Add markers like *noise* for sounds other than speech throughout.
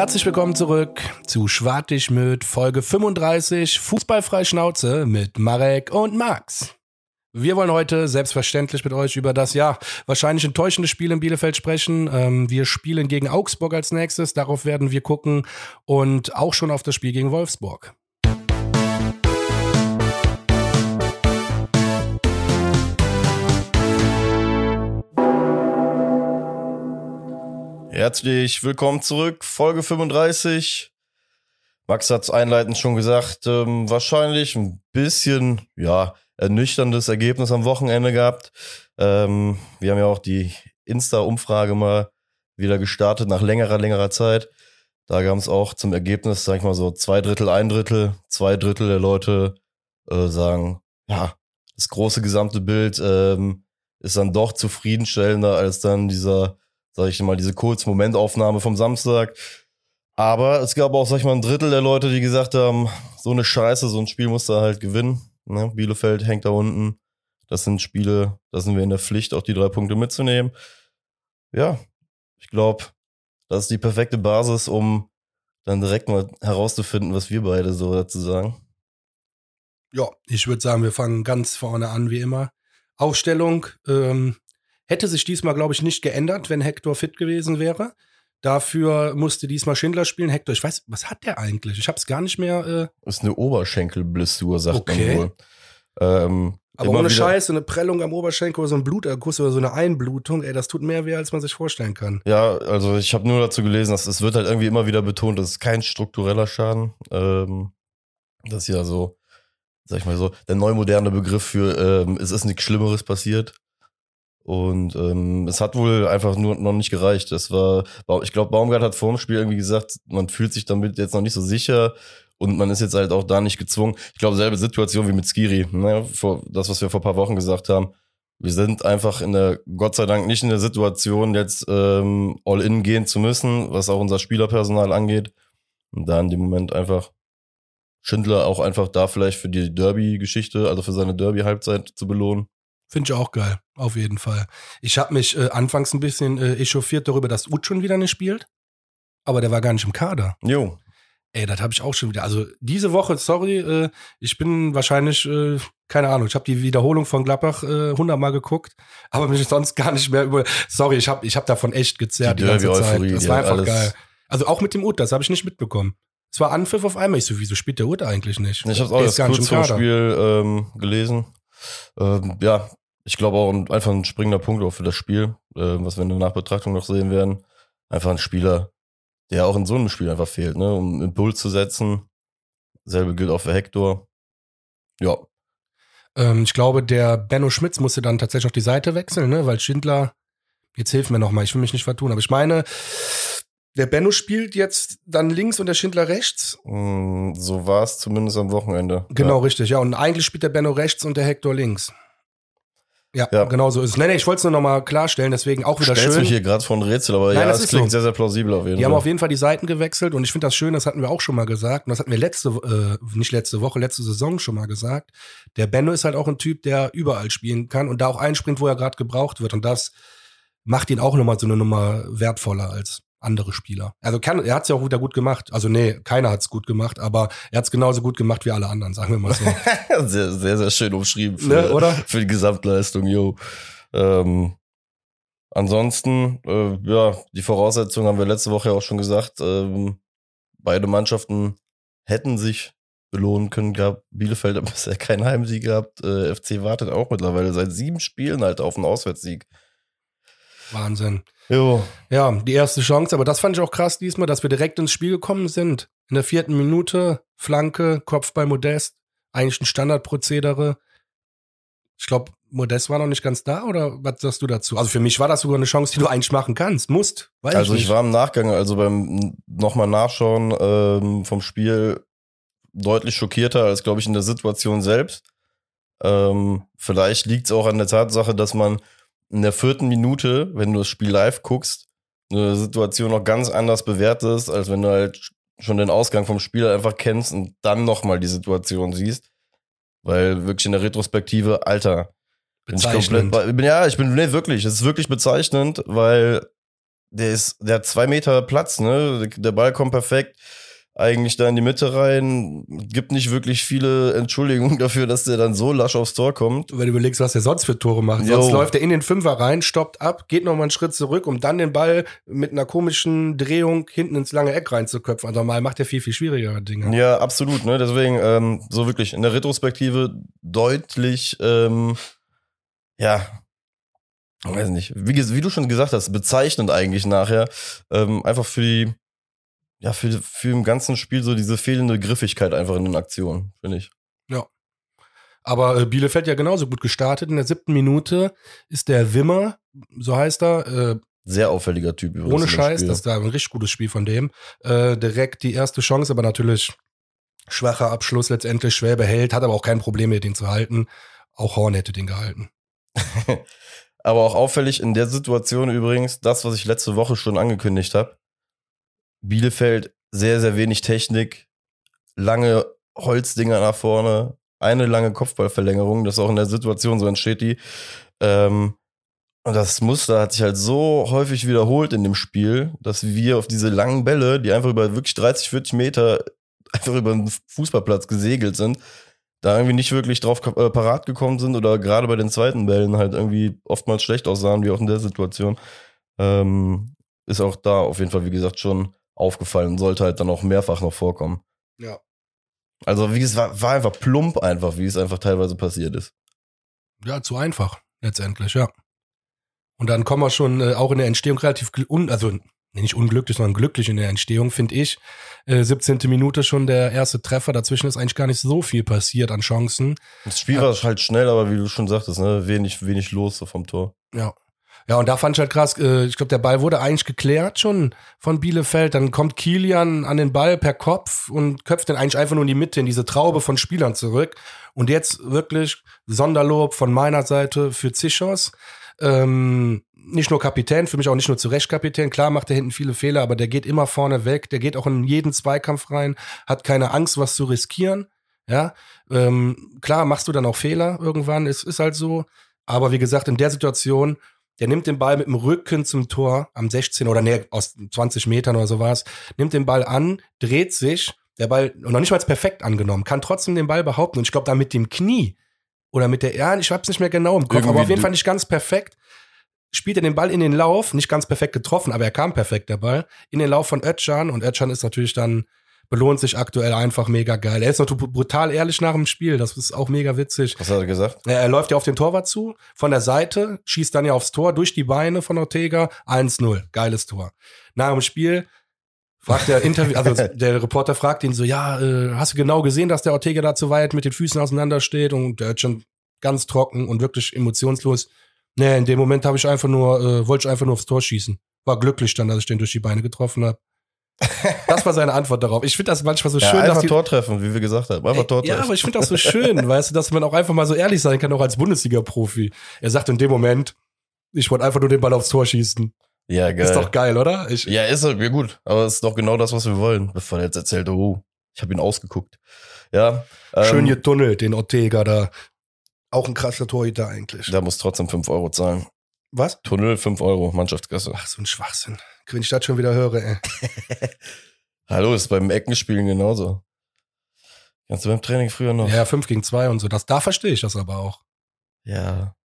Herzlich willkommen zurück zu Schwartig mit Folge 35 Fußballfrei Schnauze mit Marek und Max. Wir wollen heute selbstverständlich mit euch über das ja wahrscheinlich enttäuschende Spiel in Bielefeld sprechen. Ähm, wir spielen gegen Augsburg als nächstes, darauf werden wir gucken und auch schon auf das Spiel gegen Wolfsburg. Herzlich willkommen zurück, Folge 35. Max hat es einleitend schon gesagt, ähm, wahrscheinlich ein bisschen, ja, ernüchterndes Ergebnis am Wochenende gehabt. Ähm, wir haben ja auch die Insta-Umfrage mal wieder gestartet nach längerer, längerer Zeit. Da gab es auch zum Ergebnis, sag ich mal so, zwei Drittel, ein Drittel, zwei Drittel der Leute äh, sagen, ja, das große gesamte Bild ähm, ist dann doch zufriedenstellender als dann dieser sag ich mal, diese Kurz-Momentaufnahme vom Samstag. Aber es gab auch, sag ich mal, ein Drittel der Leute, die gesagt haben, so eine Scheiße, so ein Spiel muss da halt gewinnen. Ne? Bielefeld hängt da unten. Das sind Spiele, da sind wir in der Pflicht, auch die drei Punkte mitzunehmen. Ja, ich glaube, das ist die perfekte Basis, um dann direkt mal herauszufinden, was wir beide so dazu sagen. Ja, ich würde sagen, wir fangen ganz vorne an, wie immer. Aufstellung, ähm, Hätte sich diesmal, glaube ich, nicht geändert, wenn Hector fit gewesen wäre. Dafür musste diesmal Schindler spielen. Hector, ich weiß, was hat der eigentlich? Ich habe es gar nicht mehr. Äh das ist eine Oberschenkelblessur, sagt okay. man wohl. Ähm, Aber ohne Scheiß, eine Prellung am Oberschenkel oder so ein Bluterguss oder so eine Einblutung, ey, das tut mehr weh, als man sich vorstellen kann. Ja, also ich habe nur dazu gelesen, dass es wird halt irgendwie immer wieder betont, das ist kein struktureller Schaden. Ähm, das ist ja so, sag ich mal so, der neumoderne Begriff für ähm, es ist nichts Schlimmeres passiert. Und ähm, es hat wohl einfach nur noch nicht gereicht. Das war, ich glaube, Baumgart hat vor dem Spiel irgendwie gesagt, man fühlt sich damit jetzt noch nicht so sicher und man ist jetzt halt auch da nicht gezwungen. Ich glaube, selbe Situation wie mit Skiri, ne? vor, das, was wir vor paar Wochen gesagt haben. Wir sind einfach in der, Gott sei Dank, nicht in der Situation, jetzt ähm, all in gehen zu müssen, was auch unser Spielerpersonal angeht. Und da in dem Moment einfach Schindler auch einfach da vielleicht für die Derby-Geschichte, also für seine Derby-Halbzeit zu belohnen. Finde ich auch geil, auf jeden Fall. Ich habe mich äh, anfangs ein bisschen äh, echauffiert darüber, dass Ut schon wieder nicht spielt. Aber der war gar nicht im Kader. Jo. Ey, das habe ich auch schon wieder. Also diese Woche, sorry, äh, ich bin wahrscheinlich, äh, keine Ahnung, ich habe die Wiederholung von Gladbach äh, hundertmal geguckt, aber mich sonst gar nicht mehr über. Sorry, ich habe ich hab davon echt gezerrt die, die ganze Zeit. Das war einfach geil. Also auch mit dem Ut, das habe ich nicht mitbekommen. Es war Anpfiff auf einmal. Ich so, wieso spielt der Ut eigentlich nicht? Ich habe auch das kurz vor Spiel ähm, gelesen. Ähm, ja, ich glaube auch ein, einfach ein springender Punkt auch für das Spiel, äh, was wir in der Nachbetrachtung noch sehen werden. Einfach ein Spieler, der auch in so einem Spiel einfach fehlt, ne, um Impuls zu setzen. Selbe gilt auch für Hector. Ja. Ähm, ich glaube, der Benno Schmitz musste dann tatsächlich auch die Seite wechseln, ne, weil Schindler, jetzt hilf mir nochmal, ich will mich nicht vertun, aber ich meine, der Benno spielt jetzt dann links und der Schindler rechts. Mm, so war es zumindest am Wochenende. Genau, ja. richtig, ja. Und eigentlich spielt der Benno rechts und der Hector links. Ja, ja, genau so ist es. Nee, nee, ich wollte es nur nochmal klarstellen, deswegen auch wieder Stellst schön. mich hier gerade von Rätsel, aber Nein, ja, das, das klingt so. sehr, sehr plausibel auf jeden die Fall. Die haben auf jeden Fall die Seiten gewechselt und ich finde das schön, das hatten wir auch schon mal gesagt und das hatten wir letzte, äh, nicht letzte Woche, letzte Saison schon mal gesagt. Der Benno ist halt auch ein Typ, der überall spielen kann und da auch einspringt, wo er gerade gebraucht wird und das macht ihn auch nochmal so eine Nummer wertvoller als andere Spieler. Also kann, er hat es ja auch wieder gut gemacht. Also nee, keiner hat es gut gemacht, aber er hat es genauso gut gemacht wie alle anderen, sagen wir mal so. *laughs* sehr, sehr, sehr schön umschrieben für, ne, oder? für die Gesamtleistung, yo. Ähm, ansonsten, äh, ja, die Voraussetzungen haben wir letzte Woche ja auch schon gesagt. Ähm, beide Mannschaften hätten sich belohnen können. Gab Bielefeld hat *laughs* bisher keinen Heimsieg gehabt. Äh, FC wartet auch mittlerweile seit sieben Spielen halt auf einen Auswärtssieg. Wahnsinn. Jo. Ja, die erste Chance, aber das fand ich auch krass diesmal, dass wir direkt ins Spiel gekommen sind. In der vierten Minute, Flanke, Kopf bei Modest, eigentlich ein Standardprozedere. Ich glaube, Modest war noch nicht ganz da oder was sagst du dazu? Also für mich war das sogar eine Chance, die du eigentlich machen kannst, musst. Weiß also ich, ich, war im Nachgang, also beim nochmal Nachschauen ähm, vom Spiel deutlich schockierter als, glaube ich, in der Situation selbst. Ähm, vielleicht liegt es auch an der Tatsache, dass man in der vierten Minute, wenn du das Spiel live guckst, eine Situation noch ganz anders bewertest, als wenn du halt schon den Ausgang vom Spiel einfach kennst und dann nochmal die Situation siehst. Weil wirklich in der Retrospektive, Alter, Bezeichnend. Ich komplett, ja, ich bin, nee, wirklich, es ist wirklich bezeichnend, weil der ist, der hat zwei Meter Platz, ne? Der Ball kommt perfekt eigentlich da in die Mitte rein. Gibt nicht wirklich viele Entschuldigungen dafür, dass der dann so lasch aufs Tor kommt. Wenn du überlegst, was der sonst für Tore macht. Jo. Sonst läuft er in den Fünfer rein, stoppt ab, geht noch mal einen Schritt zurück, um dann den Ball mit einer komischen Drehung hinten ins lange Eck reinzuköpfen. Also mal macht er viel, viel schwierigere Dinge. Ja, absolut. Ne? Deswegen ähm, so wirklich in der Retrospektive deutlich, ähm, ja, weiß nicht, wie, wie, du schon gesagt hast, bezeichnend eigentlich nachher, ähm, einfach für die ja, für, für im ganzen Spiel so diese fehlende Griffigkeit einfach in den Aktionen, finde ich. Ja. Aber äh, Bielefeld ja genauso gut gestartet. In der siebten Minute ist der Wimmer, so heißt er, äh, sehr auffälliger Typ. Übrigens ohne Scheiß, das ist da ein richtig gutes Spiel von dem. Äh, direkt die erste Chance, aber natürlich schwacher Abschluss letztendlich. Schwäbe hält, hat aber auch kein Problem mehr, den zu halten. Auch Horn hätte den gehalten. *laughs* aber auch auffällig in der Situation übrigens, das, was ich letzte Woche schon angekündigt habe. Bielefeld sehr, sehr wenig Technik, lange Holzdinger nach vorne, eine lange Kopfballverlängerung, das auch in der Situation so entsteht die. Ähm, und das Muster hat sich halt so häufig wiederholt in dem Spiel, dass wir auf diese langen Bälle, die einfach über wirklich 30, 40 Meter *laughs* einfach über den Fußballplatz gesegelt sind, da irgendwie nicht wirklich drauf äh, parat gekommen sind oder gerade bei den zweiten Bällen halt irgendwie oftmals schlecht aussahen, wie auch in der Situation. Ähm, ist auch da auf jeden Fall, wie gesagt, schon aufgefallen und sollte halt dann auch mehrfach noch vorkommen. Ja. Also, wie es war, war einfach plump einfach, wie es einfach teilweise passiert ist. Ja, zu einfach, letztendlich, ja. Und dann kommen wir schon äh, auch in der Entstehung relativ, un also nicht unglücklich, sondern glücklich in der Entstehung, finde ich. Äh, 17. Minute schon der erste Treffer. Dazwischen ist eigentlich gar nicht so viel passiert an Chancen. Das Spiel war halt schnell, aber wie du schon sagtest, ne, wenig, wenig los so vom Tor. Ja. Ja, und da fand ich halt krass, äh, ich glaube, der Ball wurde eigentlich geklärt schon von Bielefeld. Dann kommt Kilian an den Ball per Kopf und köpft den eigentlich einfach nur in die Mitte, in diese Traube von Spielern zurück. Und jetzt wirklich Sonderlob von meiner Seite für Zichos. Ähm, nicht nur Kapitän, für mich auch nicht nur zu Recht Kapitän. Klar macht er hinten viele Fehler, aber der geht immer vorne weg. Der geht auch in jeden Zweikampf rein, hat keine Angst, was zu riskieren. Ja, ähm, klar machst du dann auch Fehler irgendwann. Es ist halt so. Aber wie gesagt, in der Situation der nimmt den Ball mit dem Rücken zum Tor am 16 oder nee, aus 20 Metern oder so was, nimmt den Ball an, dreht sich, der Ball, noch nicht mal perfekt angenommen, kann trotzdem den Ball behaupten. Und ich glaube, da mit dem Knie oder mit der, ja, ich hab's nicht mehr genau im Kopf, Irgendwie aber auf jeden Fall nicht ganz perfekt, spielt er den Ball in den Lauf, nicht ganz perfekt getroffen, aber er kam perfekt, der Ball, in den Lauf von Özcan und Özcan ist natürlich dann belohnt sich aktuell einfach mega geil. Er ist noch brutal ehrlich nach dem Spiel, das ist auch mega witzig. Was hat er gesagt? Er, er läuft ja auf den Torwart zu, von der Seite, schießt dann ja aufs Tor, durch die Beine von Ortega, 1-0, geiles Tor. Nach dem Spiel fragt der Interview, also *laughs* der Reporter fragt ihn so, ja, äh, hast du genau gesehen, dass der Ortega da zu weit mit den Füßen auseinander steht und der hat schon ganz trocken und wirklich emotionslos. Nee, in dem Moment habe ich einfach nur, äh, wollte ich einfach nur aufs Tor schießen. War glücklich dann, dass ich den durch die Beine getroffen habe. Das war seine Antwort darauf. Ich finde das manchmal so ja, schön. Einfach dass die, Tor treffen, wie wir gesagt haben. Einfach Tor treffen. Ja, aber ich finde das so schön, *laughs* weißt du, dass man auch einfach mal so ehrlich sein kann, auch als Bundesliga-Profi. Er sagt in dem Moment, ich wollte einfach nur den Ball aufs Tor schießen. Ja, geil. Ist doch geil, oder? Ich, ja, ist ja gut. Aber es ist doch genau das, was wir wollen. Bevor er jetzt erzählt, oh, ich habe ihn ausgeguckt. Ja. Ähm, Schön getunnelt, den Ortega da. Auch ein krasser Torhüter eigentlich. Der muss trotzdem 5 Euro zahlen. Was? Tunnel 5 Euro, Mannschaftskasse. Ach, so ein Schwachsinn. Wenn ich das schon wieder höre, ey. *laughs* Hallo, ist beim Eckenspielen genauso. Kannst du beim Training früher noch? Ja, 5 gegen 2 und so. Das, da verstehe ich das aber auch. Ja.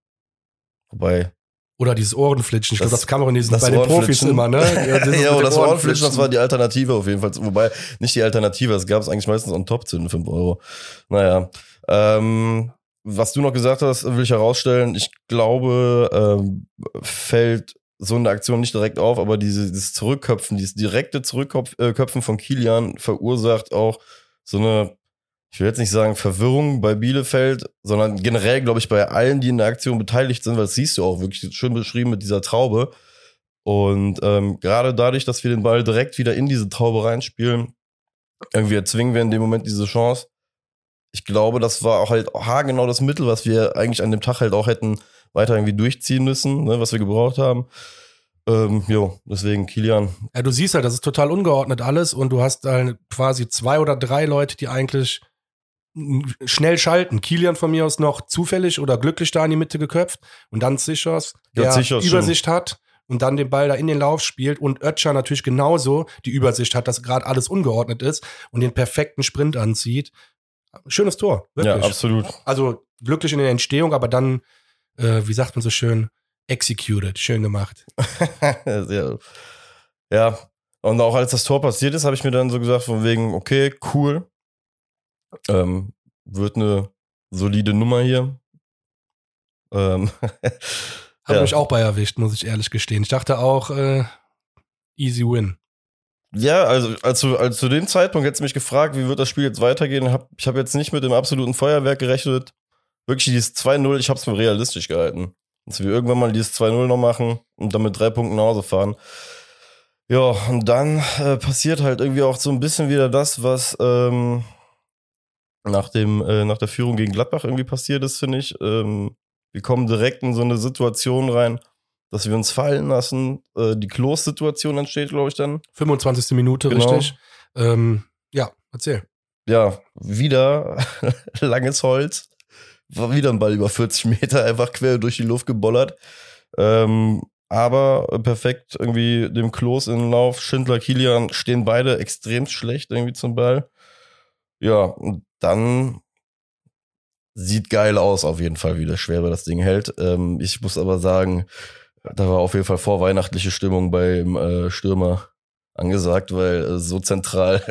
Wobei. Oder dieses Ohrenflitschen. Ich glaube, das kann man in diesen, bei den Profis immer, ne? *laughs* Ja, ja aber das Ohrenflitschen, das war die Alternative auf jeden Fall. Wobei, nicht die Alternative, das gab es eigentlich meistens on top zu den 5 Euro. Naja. Ähm, was du noch gesagt hast, will ich herausstellen. Ich glaube, ähm, fällt so eine Aktion nicht direkt auf, aber diese, dieses Zurückköpfen, dieses direkte Zurückköpfen von Kilian verursacht auch so eine, ich will jetzt nicht sagen Verwirrung bei Bielefeld, sondern generell, glaube ich, bei allen, die in der Aktion beteiligt sind, weil das siehst du auch wirklich schön beschrieben mit dieser Traube. Und ähm, gerade dadurch, dass wir den Ball direkt wieder in diese Traube reinspielen, irgendwie erzwingen wir in dem Moment diese Chance. Ich glaube, das war auch halt genau das Mittel, was wir eigentlich an dem Tag halt auch hätten weiter irgendwie durchziehen müssen, ne, was wir gebraucht haben. Ähm, jo, deswegen Kilian. Ja, du siehst halt, das ist total ungeordnet alles und du hast halt quasi zwei oder drei Leute, die eigentlich schnell schalten. Kilian von mir aus noch zufällig oder glücklich da in die Mitte geköpft und dann Sichers, der ja, Sichers Übersicht schon. hat und dann den Ball da in den Lauf spielt und Ötscher natürlich genauso die Übersicht hat, dass gerade alles ungeordnet ist und den perfekten Sprint anzieht. Schönes Tor, wirklich. Ja, absolut. Also glücklich in der Entstehung, aber dann, äh, wie sagt man so schön, executed, schön gemacht. *laughs* ja. ja, und auch als das Tor passiert ist, habe ich mir dann so gesagt, von wegen, okay, cool. Ähm, wird eine solide Nummer hier. Ähm, *laughs* Habe ja. mich auch bei erwischt, muss ich ehrlich gestehen. Ich dachte auch, äh, easy win. Ja, also als zu, als zu dem Zeitpunkt hättest du mich gefragt, wie wird das Spiel jetzt weitergehen. Hab, ich habe jetzt nicht mit dem absoluten Feuerwerk gerechnet. Wirklich dieses 2-0, ich habe es für realistisch gehalten. Dass wir irgendwann mal dieses 2-0 noch machen und dann mit drei Punkten nach Hause fahren. Ja, und dann äh, passiert halt irgendwie auch so ein bisschen wieder das, was ähm, nach, dem, äh, nach der Führung gegen Gladbach irgendwie passiert ist, finde ich. Ähm, wir kommen direkt in so eine Situation rein, dass wir uns fallen lassen. Äh, die Klos-Situation entsteht, glaube ich, dann. 25. Minute, genau. richtig. Ähm, ja, erzähl. Ja, wieder *laughs* langes Holz. War wieder ein Ball über 40 Meter, einfach quer durch die Luft gebollert. Ähm, aber perfekt irgendwie dem Klos in den Lauf. Schindler, Kilian stehen beide extrem schlecht irgendwie zum Ball. Ja, und dann sieht geil aus, auf jeden Fall, wie der Schwere das Ding hält. Ähm, ich muss aber sagen, da war auf jeden Fall vorweihnachtliche Stimmung beim äh, Stürmer angesagt, weil äh, so zentral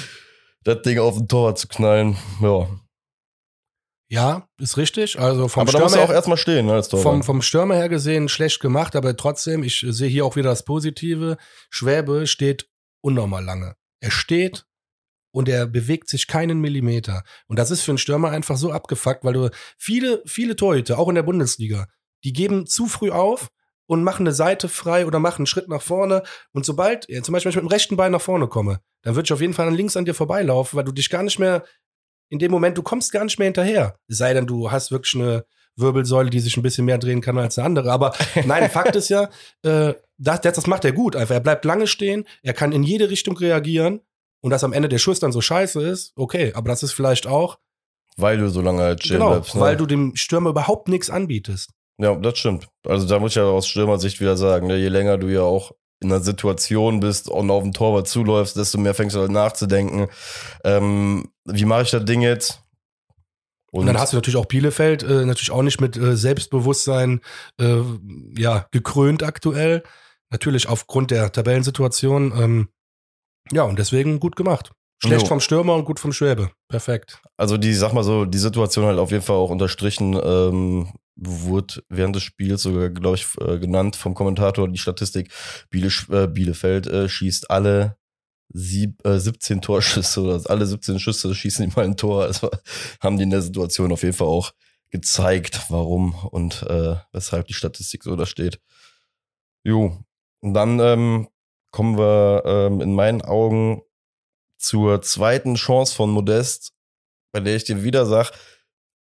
*laughs* das Ding auf den Tor zu knallen, ja. Ja, ist richtig. Also vom aber Stürmer da muss er auch erstmal stehen, ne, als Torwart. Vom, vom Stürmer her gesehen schlecht gemacht, aber trotzdem, ich sehe hier auch wieder das Positive. Schwäbe steht unnormal lange. Er steht und er bewegt sich keinen Millimeter. Und das ist für einen Stürmer einfach so abgefuckt, weil du viele, viele Torhüter, auch in der Bundesliga, die geben zu früh auf und machen eine Seite frei oder machen einen Schritt nach vorne. Und sobald, ja, zum Beispiel, wenn ich mit dem rechten Bein nach vorne komme, dann würde ich auf jeden Fall links an dir vorbeilaufen, weil du dich gar nicht mehr, in dem Moment, du kommst gar nicht mehr hinterher. Es sei denn, du hast wirklich eine Wirbelsäule, die sich ein bisschen mehr drehen kann als eine andere. Aber *laughs* nein, Fakt ist ja, äh, das, das macht er gut einfach. Er bleibt lange stehen, er kann in jede Richtung reagieren und dass am Ende der Schuss dann so scheiße ist, okay, aber das ist vielleicht auch. Weil du so lange halt stehen genau, bleibst. Ne? Weil du dem Stürmer überhaupt nichts anbietest. Ja, das stimmt. Also da muss ich ja aus Stürmersicht wieder sagen, ne, je länger du ja auch in einer Situation bist und auf den Torwart zuläufst, desto mehr fängst du halt nachzudenken. Ähm, wie mache ich das Ding jetzt? Und, und, dann hast du natürlich auch Bielefeld, äh, natürlich auch nicht mit äh, Selbstbewusstsein äh, ja, gekrönt aktuell. Natürlich aufgrund der Tabellensituation. Ähm, ja, und deswegen gut gemacht. Schlecht jo. vom Stürmer und gut vom Schwäbe. Perfekt. Also die, sag mal so, die Situation halt auf jeden Fall auch unterstrichen, ähm, wurde während des Spiels sogar, glaube ich, äh, genannt vom Kommentator die Statistik, Biele, äh, Bielefeld äh, schießt alle sieb, äh, 17 Torschüsse oder alle 17 Schüsse schießen die mal ein Tor. Also *laughs* haben die in der Situation auf jeden Fall auch gezeigt, warum und äh, weshalb die Statistik so da steht. Jo. Und dann ähm, kommen wir ähm, in meinen Augen zur zweiten Chance von Modest, bei der ich dir wieder sag,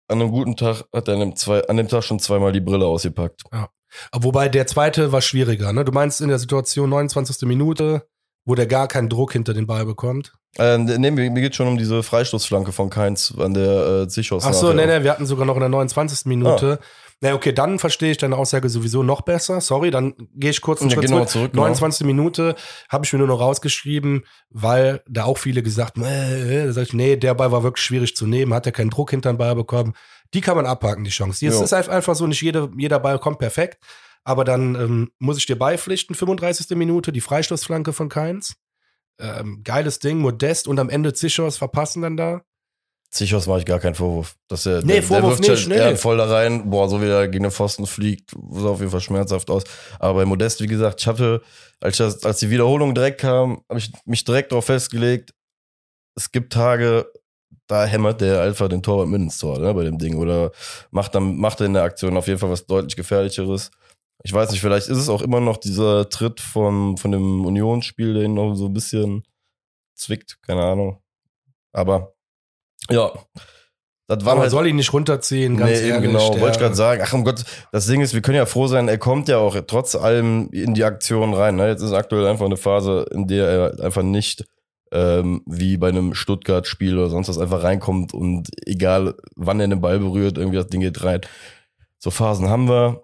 an einem guten Tag hat er an dem, zwei, an dem Tag schon zweimal die Brille ausgepackt. Ja. Wobei der zweite war schwieriger, ne? Du meinst in der Situation 29. Minute, wo der gar keinen Druck hinter den Ball bekommt? Äh, nee, mir, mir geht schon um diese Freistoßflanke von Keins an der äh, Zichos. Ach so, nee, nee, wir hatten sogar noch in der 29. Minute. Ah. Na, okay, dann verstehe ich deine Aussage sowieso noch besser. Sorry, dann gehe ich kurz einen ja, Schritt genau, zurück. zurück. Genau. 29. Minute habe ich mir nur noch rausgeschrieben, weil da auch viele gesagt haben, äh, äh, ich, nee, der Ball war wirklich schwierig zu nehmen, hat er keinen Druck hinter den Ball bekommen. Die kann man abhaken, die Chance. Es ist einfach so, nicht jede, jeder Ball kommt perfekt. Aber dann ähm, muss ich dir beipflichten, 35. Minute, die Freistoßflanke von Keins. Ähm, geiles Ding, modest und am Ende Zichos verpassen dann da. Zichos mache ich gar keinen Vorwurf. Dass er, nee, der, Vorwurf der nicht, halt nee. voll da rein, boah, so wie er gegen den Pfosten fliegt, sah auf jeden Fall schmerzhaft aus. Aber bei Modest, wie gesagt, ich hatte, als, das, als die Wiederholung direkt kam, habe ich mich direkt darauf festgelegt, es gibt Tage, da hämmert der einfach den Torwart mit ins Tor, ne, bei dem Ding. Oder macht dann, macht er in der Aktion auf jeden Fall was deutlich gefährlicheres. Ich weiß nicht, vielleicht ist es auch immer noch dieser Tritt von, von dem Unionsspiel, der ihn noch so ein bisschen zwickt, keine Ahnung. Aber ja. Das war Aber halt, soll ihn nicht runterziehen, ganz nee, ehrlich. Genau, wollte ich gerade sagen. Ach um Gott, das Ding ist, wir können ja froh sein, er kommt ja auch trotz allem in die Aktion rein. Ne? Jetzt ist aktuell einfach eine Phase, in der er einfach nicht ähm, wie bei einem Stuttgart-Spiel oder sonst was einfach reinkommt und egal wann er den Ball berührt, irgendwie das Ding geht rein. So Phasen haben wir.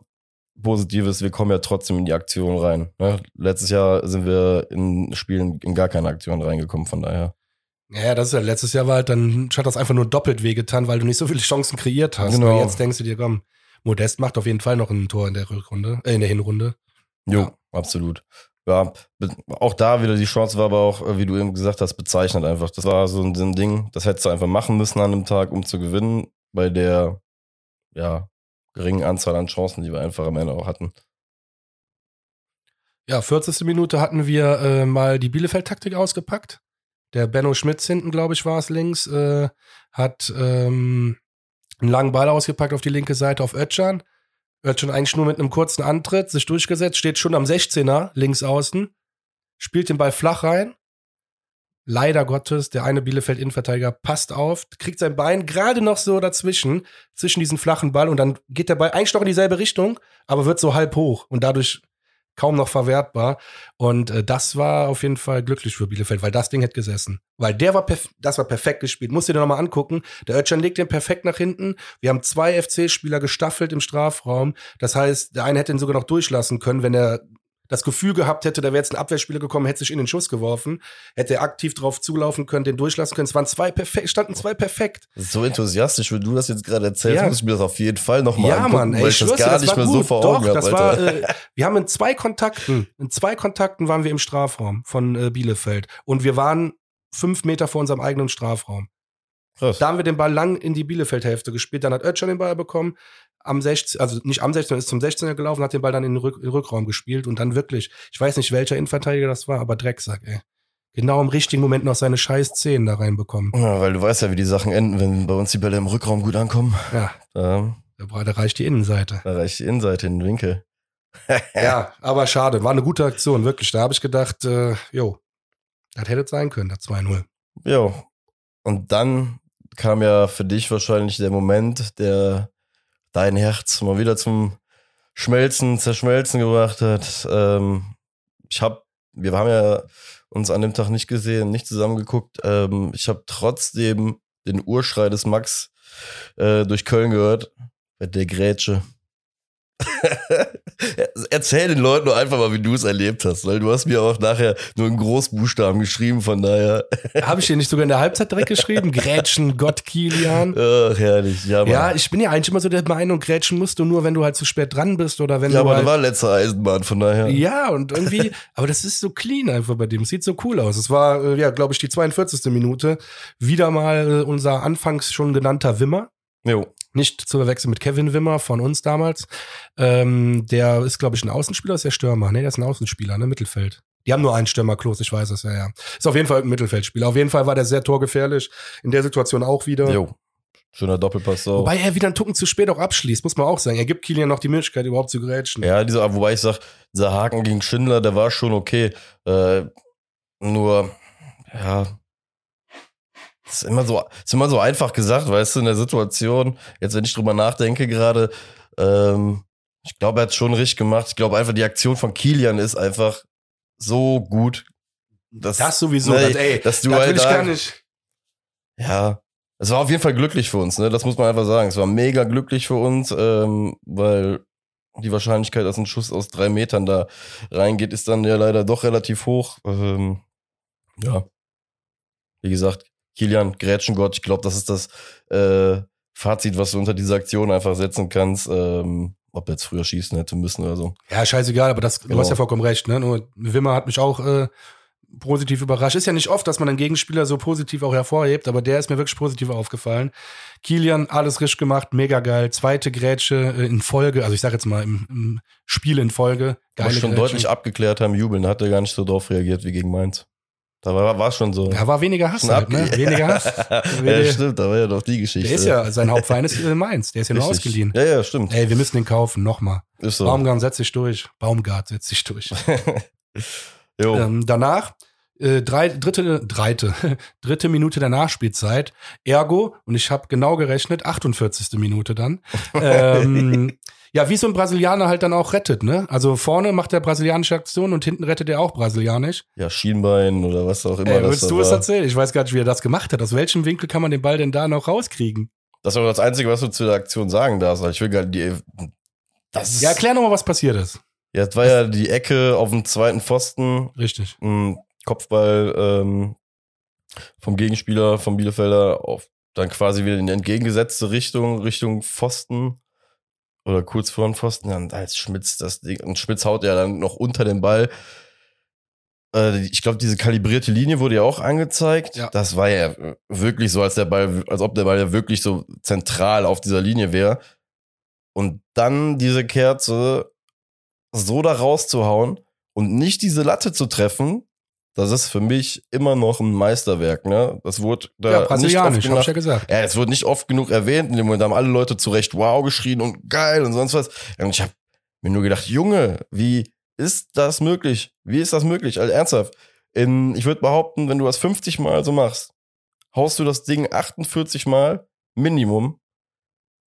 Positives, wir kommen ja trotzdem in die Aktion rein. Ne? Letztes Jahr sind wir in Spielen in gar keine Aktion reingekommen, von daher. Ja, das ist ja letztes Jahr war halt, dann hat das einfach nur doppelt wehgetan, weil du nicht so viele Chancen kreiert hast. Genau. Und jetzt denkst du dir, komm, Modest macht auf jeden Fall noch ein Tor in der Rückrunde, äh, in der Hinrunde. Jo, Ja. absolut. Ja, auch da wieder die Chance war aber auch, äh, wie du eben gesagt hast, bezeichnet einfach. Das war so ein, so ein Ding, das hättest du einfach machen müssen an dem Tag, um zu gewinnen, bei der, ja, geringen Anzahl an Chancen, die wir einfach am Ende auch hatten. Ja, 40. Minute hatten wir äh, mal die Bielefeld-Taktik ausgepackt. Der Benno Schmitz hinten, glaube ich, war es links, äh, hat ähm, einen langen Ball ausgepackt auf die linke Seite auf Özcan. Özcan eigentlich nur mit einem kurzen Antritt, sich durchgesetzt, steht schon am 16er links außen, spielt den Ball flach rein. Leider Gottes, der eine Bielefeld-Innenverteidiger passt auf, kriegt sein Bein gerade noch so dazwischen, zwischen diesen flachen Ball und dann geht der Ball eigentlich noch in dieselbe Richtung, aber wird so halb hoch und dadurch kaum noch verwertbar. Und äh, das war auf jeden Fall glücklich für Bielefeld, weil das Ding hätte gesessen. Weil der war das war perfekt gespielt. Musst du dir nochmal angucken. Der Özcan legt den perfekt nach hinten. Wir haben zwei FC-Spieler gestaffelt im Strafraum. Das heißt, der eine hätte ihn sogar noch durchlassen können, wenn er das Gefühl gehabt hätte, da wäre jetzt ein Abwehrspieler gekommen, hätte sich in den Schuss geworfen, hätte er aktiv drauf zulaufen können, den durchlassen können. Es waren zwei perfekt, standen zwei perfekt. Das so enthusiastisch, wenn du das jetzt gerade erzählst, Ja. muss ich mir das auf jeden Fall nochmal Ja, angucken, Mann, ey, weil ich das dir, gar das nicht mehr so gut. vor Doch, Augen habe, das Alter. war, äh, wir haben in zwei Kontakten, in zwei Kontakten waren wir im Strafraum von äh, Bielefeld und wir waren fünf Meter vor unserem eigenen Strafraum. Krass. Da haben wir den Ball lang in die Bielefeld-Hälfte gespielt. Dann hat Özcan den Ball bekommen, am 16, also nicht am 16, ist zum 16er gelaufen, hat den Ball dann in den, Rück, in den Rückraum gespielt und dann wirklich, ich weiß nicht, welcher Innenverteidiger das war, aber Drecksack, ey. Genau im richtigen Moment noch seine scheiß Zehen da reinbekommen. Ja, weil du weißt ja, wie die Sachen enden, wenn bei uns die Bälle im Rückraum gut ankommen. Ja, Da, da reicht die Innenseite. da reicht die Innenseite in den Winkel. *laughs* Ja, aber schade. War eine gute Aktion, wirklich. Da habe ich gedacht, äh, jo, das hätte es sein können, das 2-0. Jo. Und dann kam ja für dich wahrscheinlich der Moment, der dein Herz mal wieder zum Schmelzen, Zerschmelzen gebracht hat. Ähm, ich hab, wir haben ja uns an dem Tag nicht gesehen, nicht zusammengeguckt. Ähm, ich habe trotzdem den Urschrei des Max äh, durch Köln gehört. Bei der Grätsche. *laughs* Erzähl den Leuten nur einfach mal, wie du es erlebt hast, weil du hast mir auch nachher nur in Großbuchstaben geschrieben, von daher. *laughs* Habe ich dir nicht sogar in der Halbzeit direkt geschrieben? Grätschen, Gott, Kilian. Ach, herrlich. Ja, Mann. Ja, ich bin ja eigentlich immer so der Meinung, grätschen musst du nur, wenn du halt zu spät dran bist oder wenn ja du aber halt da war letzte Eisenbahn, von daher. Ja, und irgendwie, *laughs* aber das ist so clean einfach bei dem. Sieht so cool aus. Es war, äh, ja, glaube ich, die 42. Minute. Wieder mal äh, unser anfangs schon genannter Wimmer. Jo. Nicht zu verwechseln mit Kevin Wimmer von uns damals. Ähm, der ist, glaube ich, ein Außenspieler, ist der Stürmer. Nee, der ist ein Außenspieler, ne, Mittelfeld. Die haben nur einen Stürmer, Klos, ich weiß es, ja, ja. Ist auf jeden Fall ein Mittelfeldspieler. Auf jeden Fall war der sehr torgefährlich. In der Situation auch wieder. Jo. Schöner Doppelpass auch. Wobei er wieder einen Tucken zu spät auch abschließt, muss man auch sagen. Er gibt Kilian noch die Möglichkeit, überhaupt zu grätschen. Ja, dieser, wobei ich sag, dieser Haken gegen Schindler, der war schon okay. Äh, nur, ja, ist immer so, ist immer so einfach gesagt, weißt du, in der Situation. Jetzt, wenn ich drüber nachdenke gerade, ähm, ich glaube, er hat schon richtig gemacht. Ich glaube einfach, die Aktion von Kilian ist einfach so gut. Dass, Das sowieso. Nee, das, ey, dass du das will halt ich da- gar nicht. Ja, es war auf jeden Fall glücklich für uns, ne? Das muss man einfach sagen. Es war mega glücklich für uns, ähm, weil die Wahrscheinlichkeit, dass ein Schuss aus drei Metern da reingeht, ist dann ja leider doch relativ hoch. Ähm, ja. Wie gesagt, Kilian, Grätschengott, ich glaube, das ist das äh, Fazit, was du unter dieser Aktion einfach setzen kannst. Ähm, ob er jetzt früher schießen hätte müssen oder so. Ja, scheißegal, aber das, du Genau. hast ja vollkommen recht, ne? Nur Wimmer hat mich auch äh, positiv überrascht. Ist ja nicht oft, dass man einen Gegenspieler so positiv auch hervorhebt, aber der ist mir wirklich positiv aufgefallen. Kilian, alles richtig gemacht, mega geil. Zweite Grätsche äh, in Folge, also ich sag jetzt mal im, im Spiel in Folge. Geile schon Grätsche. deutlich abgeklärt haben, jubeln, hat er gar nicht so drauf reagiert wie gegen Mainz. Da war war schon so. Ja, war weniger Hass halt, ne? Weniger Hass. *laughs* ja, stimmt, da war ja doch die Geschichte. Der ist ja, sein Hauptverein ist Mainz, der ist ja nur Richtig. ausgeliehen. Ja, ja, stimmt. Ey, wir müssen den kaufen, nochmal. Ist so. Baumgart setzt sich durch. Baumgart setzt sich durch. *laughs* jo. Ähm, danach, äh, drei, dritte, dreite, *laughs* dritte Minute der Nachspielzeit. Ergo, und ich habe genau gerechnet, 48. Minute dann. Ähm, ja, wie so ein Brasilianer halt dann auch rettet, ne? Also vorne macht er brasilianische Aktion und hinten rettet er auch brasilianisch. ja, Schienbein oder was auch immer Ey, willst du es erzählen? Ich weiß gar nicht, wie er das gemacht hat. Aus welchem Winkel kann man den Ball denn da noch rauskriegen? Das ist aber das Einzige, was du zu der Aktion sagen darfst. Ich will gar nicht, die, Das ist, Ja, erklär nochmal, was passiert ist. ja, das war ja die Ecke auf dem zweiten Pfosten, Richtig. ein Kopfball ähm, vom Gegenspieler, vom Bielefelder, auf dann quasi wieder in die entgegengesetzte Richtung, Richtung Pfosten oder kurz vor den Pfosten. Und als Schmitz das Ding, und Schmitz haut ja dann noch unter den Ball. Äh, ich glaube, diese kalibrierte Linie wurde ja auch angezeigt. Ja. Das war ja wirklich so, als der Ball, als ob der Ball ja wirklich so zentral auf dieser Linie wäre. Und dann diese Kerze so da rauszuhauen und nicht diese Latte zu treffen, das ist für mich immer noch ein Meisterwerk, ne? Das wurde da ja, nicht oft brasilianisch, genug, ich ja gesagt. ja, es wird nicht oft genug erwähnt. In dem Moment haben alle Leute zu Recht wow geschrien und geil und sonst was. Und ich habe mir nur gedacht, Junge, wie ist das möglich? Wie ist das möglich? Also ernsthaft. In, ich würde behaupten, wenn du das 50 Mal so machst, haust du das Ding 48 Mal, Minimum,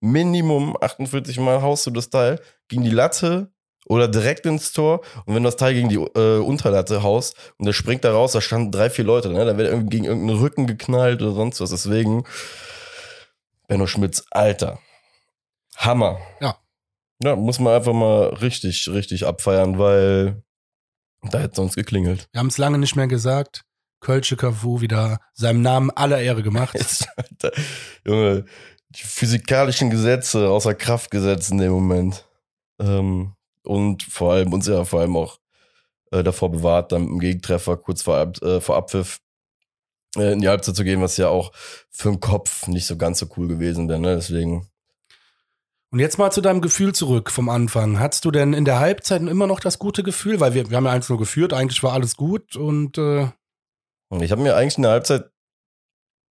Minimum 48 Mal haust du das Teil gegen die Latte oder direkt ins Tor. Und wenn du das Teil gegen die äh, Unterlatte haust und der springt da raus, da standen drei, vier Leute, ne? da wird irgendwie gegen irgendeinen Rücken geknallt oder sonst was. Deswegen, Benno Schmitz, Alter. Hammer. Ja. Ja, muss man einfach mal richtig, richtig abfeiern, weil da hätte sonst geklingelt. Wir haben es lange nicht mehr gesagt. Kölsche Cafu wieder seinem Namen aller Ehre gemacht. *laughs* Jetzt, Alter, Junge, die physikalischen Gesetze außer Kraft gesetzt in dem Moment. Ähm, und vor allem uns ja vor allem auch äh, davor bewahrt, dann im Gegentreffer kurz vor, Ab äh, vor Abpfiff äh, in die Halbzeit zu gehen, was ja auch für den Kopf nicht so ganz so cool gewesen wäre. Ne? Deswegen, Und jetzt mal zu deinem Gefühl zurück vom Anfang. Hattest du denn in der Halbzeit immer noch das gute Gefühl? Weil wir, wir haben ja eins nur geführt, eigentlich war alles gut und äh, ich habe mir eigentlich in der Halbzeit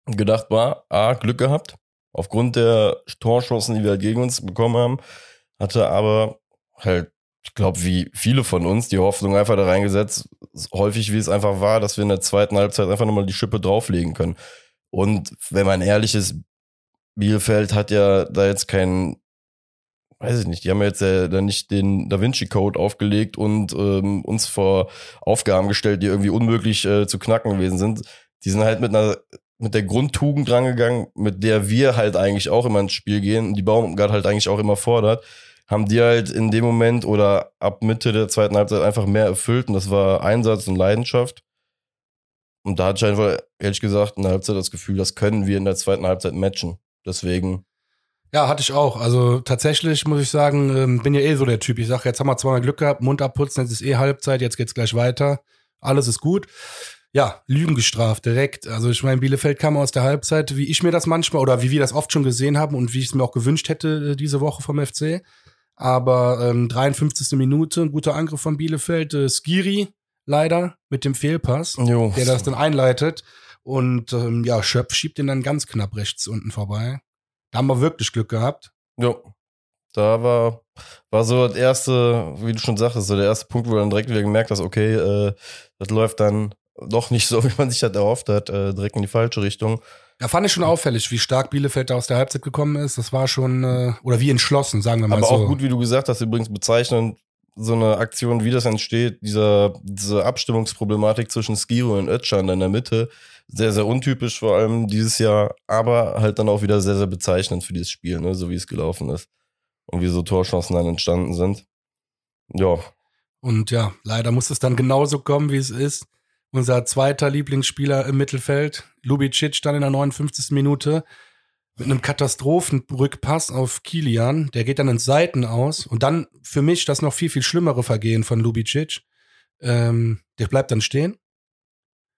gedacht, war A, Glück gehabt, aufgrund der Torchancen, die wir halt gegen uns bekommen haben, hatte aber halt ich glaube, wie viele von uns die Hoffnung einfach da reingesetzt, häufig wie es einfach war, dass wir in der zweiten Halbzeit einfach nochmal die Schippe drauflegen können. Und wenn man ehrlich ist, Bielefeld hat ja da jetzt keinen, weiß ich nicht, die haben ja jetzt ja da nicht den Da Vinci Code aufgelegt und ähm, uns vor Aufgaben gestellt, die irgendwie unmöglich äh, zu knacken gewesen sind. Die sind halt mit einer mit der Grundtugend rangegangen, mit der wir halt eigentlich auch immer ins Spiel gehen und die Baumgart halt eigentlich auch immer fordert haben die halt in dem Moment oder ab Mitte der zweiten Halbzeit einfach mehr erfüllt und das war Einsatz und Leidenschaft. Und da hatte ich einfach, ehrlich gesagt, in der Halbzeit das Gefühl, das können wir in der zweiten Halbzeit matchen. Deswegen. ja, hatte ich auch. Also tatsächlich muss ich sagen, ähm, bin ja eh so der Typ. Ich sage, jetzt haben wir zweimal Glück gehabt, Mund abputzen, jetzt ist eh Halbzeit, jetzt geht's gleich weiter. Alles ist gut. Ja, Lügen gestraft, direkt. Also ich meine, Bielefeld kam aus der Halbzeit, wie ich mir das manchmal oder wie wir das oft schon gesehen haben und wie ich es mir auch gewünscht hätte äh, diese Woche vom FC. Aber ähm, 53. Minute, ein guter Angriff von Bielefeld. Äh, Skiri leider mit dem Fehlpass, Jo. der das dann einleitet. Und ähm, ja, Schöpf schiebt ihn dann ganz knapp rechts unten vorbei. Da haben wir wirklich Glück gehabt. Jo. Da war, war so das erste, wie du schon sagtest, so der erste Punkt, wo du dann direkt wieder gemerkt hast, okay, äh, das läuft dann doch nicht so, *laughs* wie man sich das erhofft hat, äh, direkt in die falsche Richtung. Ja, fand ich schon auffällig, wie stark Bielefeld da aus der Halbzeit gekommen ist. Das war schon, äh, oder wie entschlossen, sagen wir mal Aber so. auch gut, wie du gesagt hast, übrigens bezeichnend, so eine Aktion, wie das entsteht, dieser, diese Abstimmungsproblematik zwischen Skiro und Özcan in der Mitte, sehr, sehr untypisch vor allem dieses Jahr, aber halt dann auch wieder sehr, sehr bezeichnend für dieses Spiel, ne, so wie es gelaufen ist. Und wie so Torchancen dann entstanden sind. Ja, Und ja, leider muss es dann genauso kommen, wie es ist. Unser zweiter Lieblingsspieler im Mittelfeld, Lubicic, dann in der 59. Minute mit einem Katastrophenrückpass auf Kilian. Der geht dann ins Seiten aus. Und dann für mich das noch viel, viel schlimmere Vergehen von Lubicic. Ähm, der bleibt dann stehen.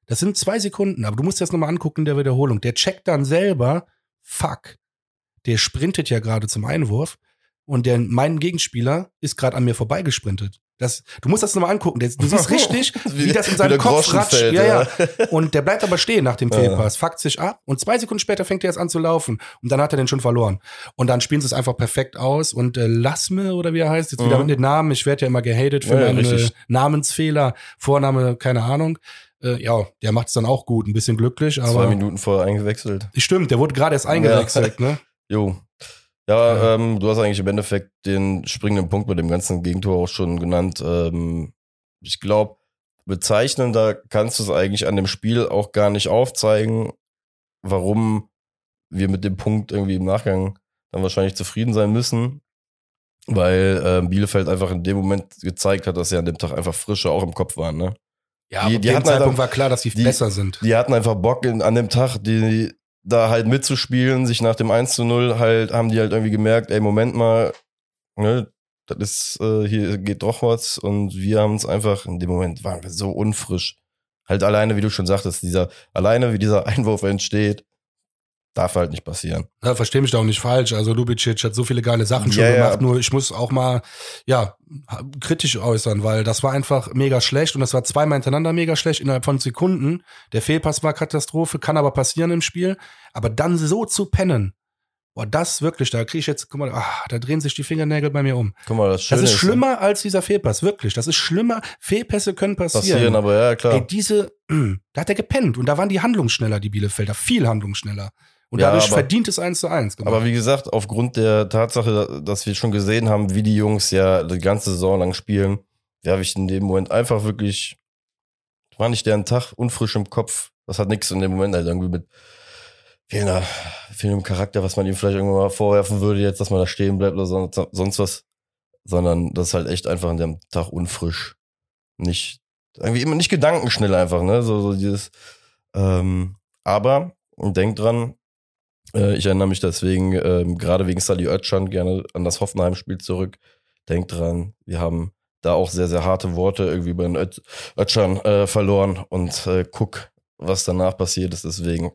Das sind zwei Sekunden, aber du musst dir das nochmal angucken in der Wiederholung. Der checkt dann selber, fuck, der sprintet ja gerade zum Einwurf und der, mein Gegenspieler ist gerade an mir vorbeigesprintet. Das, du musst das nochmal angucken. Der, du siehst *laughs* richtig, wie das in Wie seinem Kopf Groschen ratscht. fällt, ja, ja. ja. Und der bleibt aber stehen nach dem Ja. Fehlpass, fuckt sich ab und zwei Sekunden später fängt er jetzt an zu laufen und dann hat er den schon verloren. Und dann spielen sie es einfach perfekt aus und äh, Lassme oder wie er heißt, jetzt wieder Mhm. mit den Namen, ich werde ja immer gehatet für Ja, ja, meine richtig. Namensfehler, Vorname, keine Ahnung. Äh, ja, der macht es dann auch gut, ein bisschen glücklich, Zwei aber Minuten vorher eingewechselt. stimmt, der wurde gerade erst eingewechselt, ne? Jo. Ja, Ähm, du hast eigentlich im Endeffekt den springenden Punkt bei dem ganzen Gegentor auch schon genannt. Ähm, ich glaube, bezeichnender kannst du es eigentlich an dem Spiel auch gar nicht aufzeigen, warum wir mit dem Punkt irgendwie im Nachgang dann wahrscheinlich zufrieden sein müssen. weil äh, Bielefeld einfach in dem Moment gezeigt hat, dass sie an dem Tag einfach frischer auch im Kopf waren. Ne? Ja, Die- die, die dem hatten Zeitpunkt halt- war klar, dass die, die- besser sind. Die hatten einfach Bock in, an dem Tag, die da halt mitzuspielen, sich nach dem 1 zu 0 halt, haben die halt irgendwie gemerkt, ey, Moment mal, ne, das ist, äh, hier geht doch was und wir haben es einfach, in dem Moment waren wir so unfrisch. Halt alleine, wie du schon sagtest, dieser, alleine wie dieser *laughs* Einwurf entsteht, darf halt nicht passieren. Ja, versteh mich da auch nicht falsch. Also Lubicic hat so viele geile Sachen schon ja. gemacht, nur ich muss auch mal, ja, kritisch äußern, weil das war einfach mega schlecht und das war zweimal hintereinander mega schlecht innerhalb von Sekunden. Der Fehlpass war Katastrophe, kann aber passieren im Spiel. Aber dann so zu pennen, boah, das wirklich, da kriege ich jetzt, guck mal, ah, da drehen sich die Fingernägel bei mir um. Guck mal, das Schöne Das ist schlimmer als dieser Fehlpass, wirklich. Das ist schlimmer. Fehlpässe können passieren. passieren, aber ja, klar. Ey, diese, da hat er gepennt und da waren die handlungsschneller, die Bielefelder, viel handlungsschneller. Und Ja, dadurch aber- verdient es eins zu eins gemacht. Aber wie gesagt, aufgrund der Tatsache, dass wir schon gesehen haben, wie die Jungs ja die ganze Saison lang spielen, werfe ich in dem Moment einfach wirklich, war nicht deren Tag unfrisch im Kopf. Das hat nichts in dem Moment halt irgendwie mit fehlender, fehlendem Charakter, was man ihm vielleicht irgendwann mal vorwerfen würde, jetzt, dass man da stehen bleibt oder sonst, sonst was. Sondern das ist halt echt einfach an dem Tag unfrisch. Nicht, irgendwie immer nicht gedankenschnell einfach, ne? So, so dieses, ähm, aber denkt dran, äh, ich erinnere mich deswegen, ähm, gerade wegen Sally Oetschan, gerne an das Hoffenheim-Spiel zurück. Denkt dran, wir haben da auch sehr, sehr harte Worte irgendwie bei den Öt- Oetschan äh, verloren und äh, guck, was danach passiert ist. Deswegen,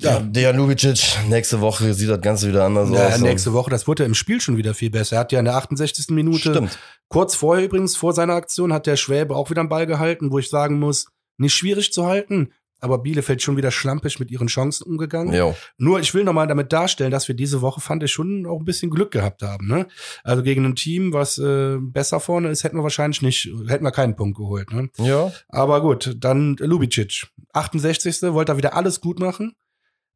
ja, Ja. Dejan Lubicic, nächste Woche sieht das Ganze wieder anders ja, aus. nächste Woche, das wurde ja im Spiel schon wieder viel besser. Er hat ja in der 68. Minute, Stimmt. kurz vorher übrigens, vor seiner Aktion, hat der Schwäbe auch wieder einen Ball gehalten, wo ich sagen muss, nicht schwierig zu halten, aber Bielefeld schon wieder schlampig mit ihren Chancen umgegangen. Jo. Nur, ich will nochmal damit darstellen, dass wir diese Woche, fand ich, schon auch ein bisschen Glück gehabt haben. Ne? Also gegen ein Team, was äh, besser vorne ist, hätten wir wahrscheinlich nicht, hätten wir keinen Punkt geholt. Ne? Ja. Aber gut, dann Lubicic. 68. wollte er wieder alles gut machen.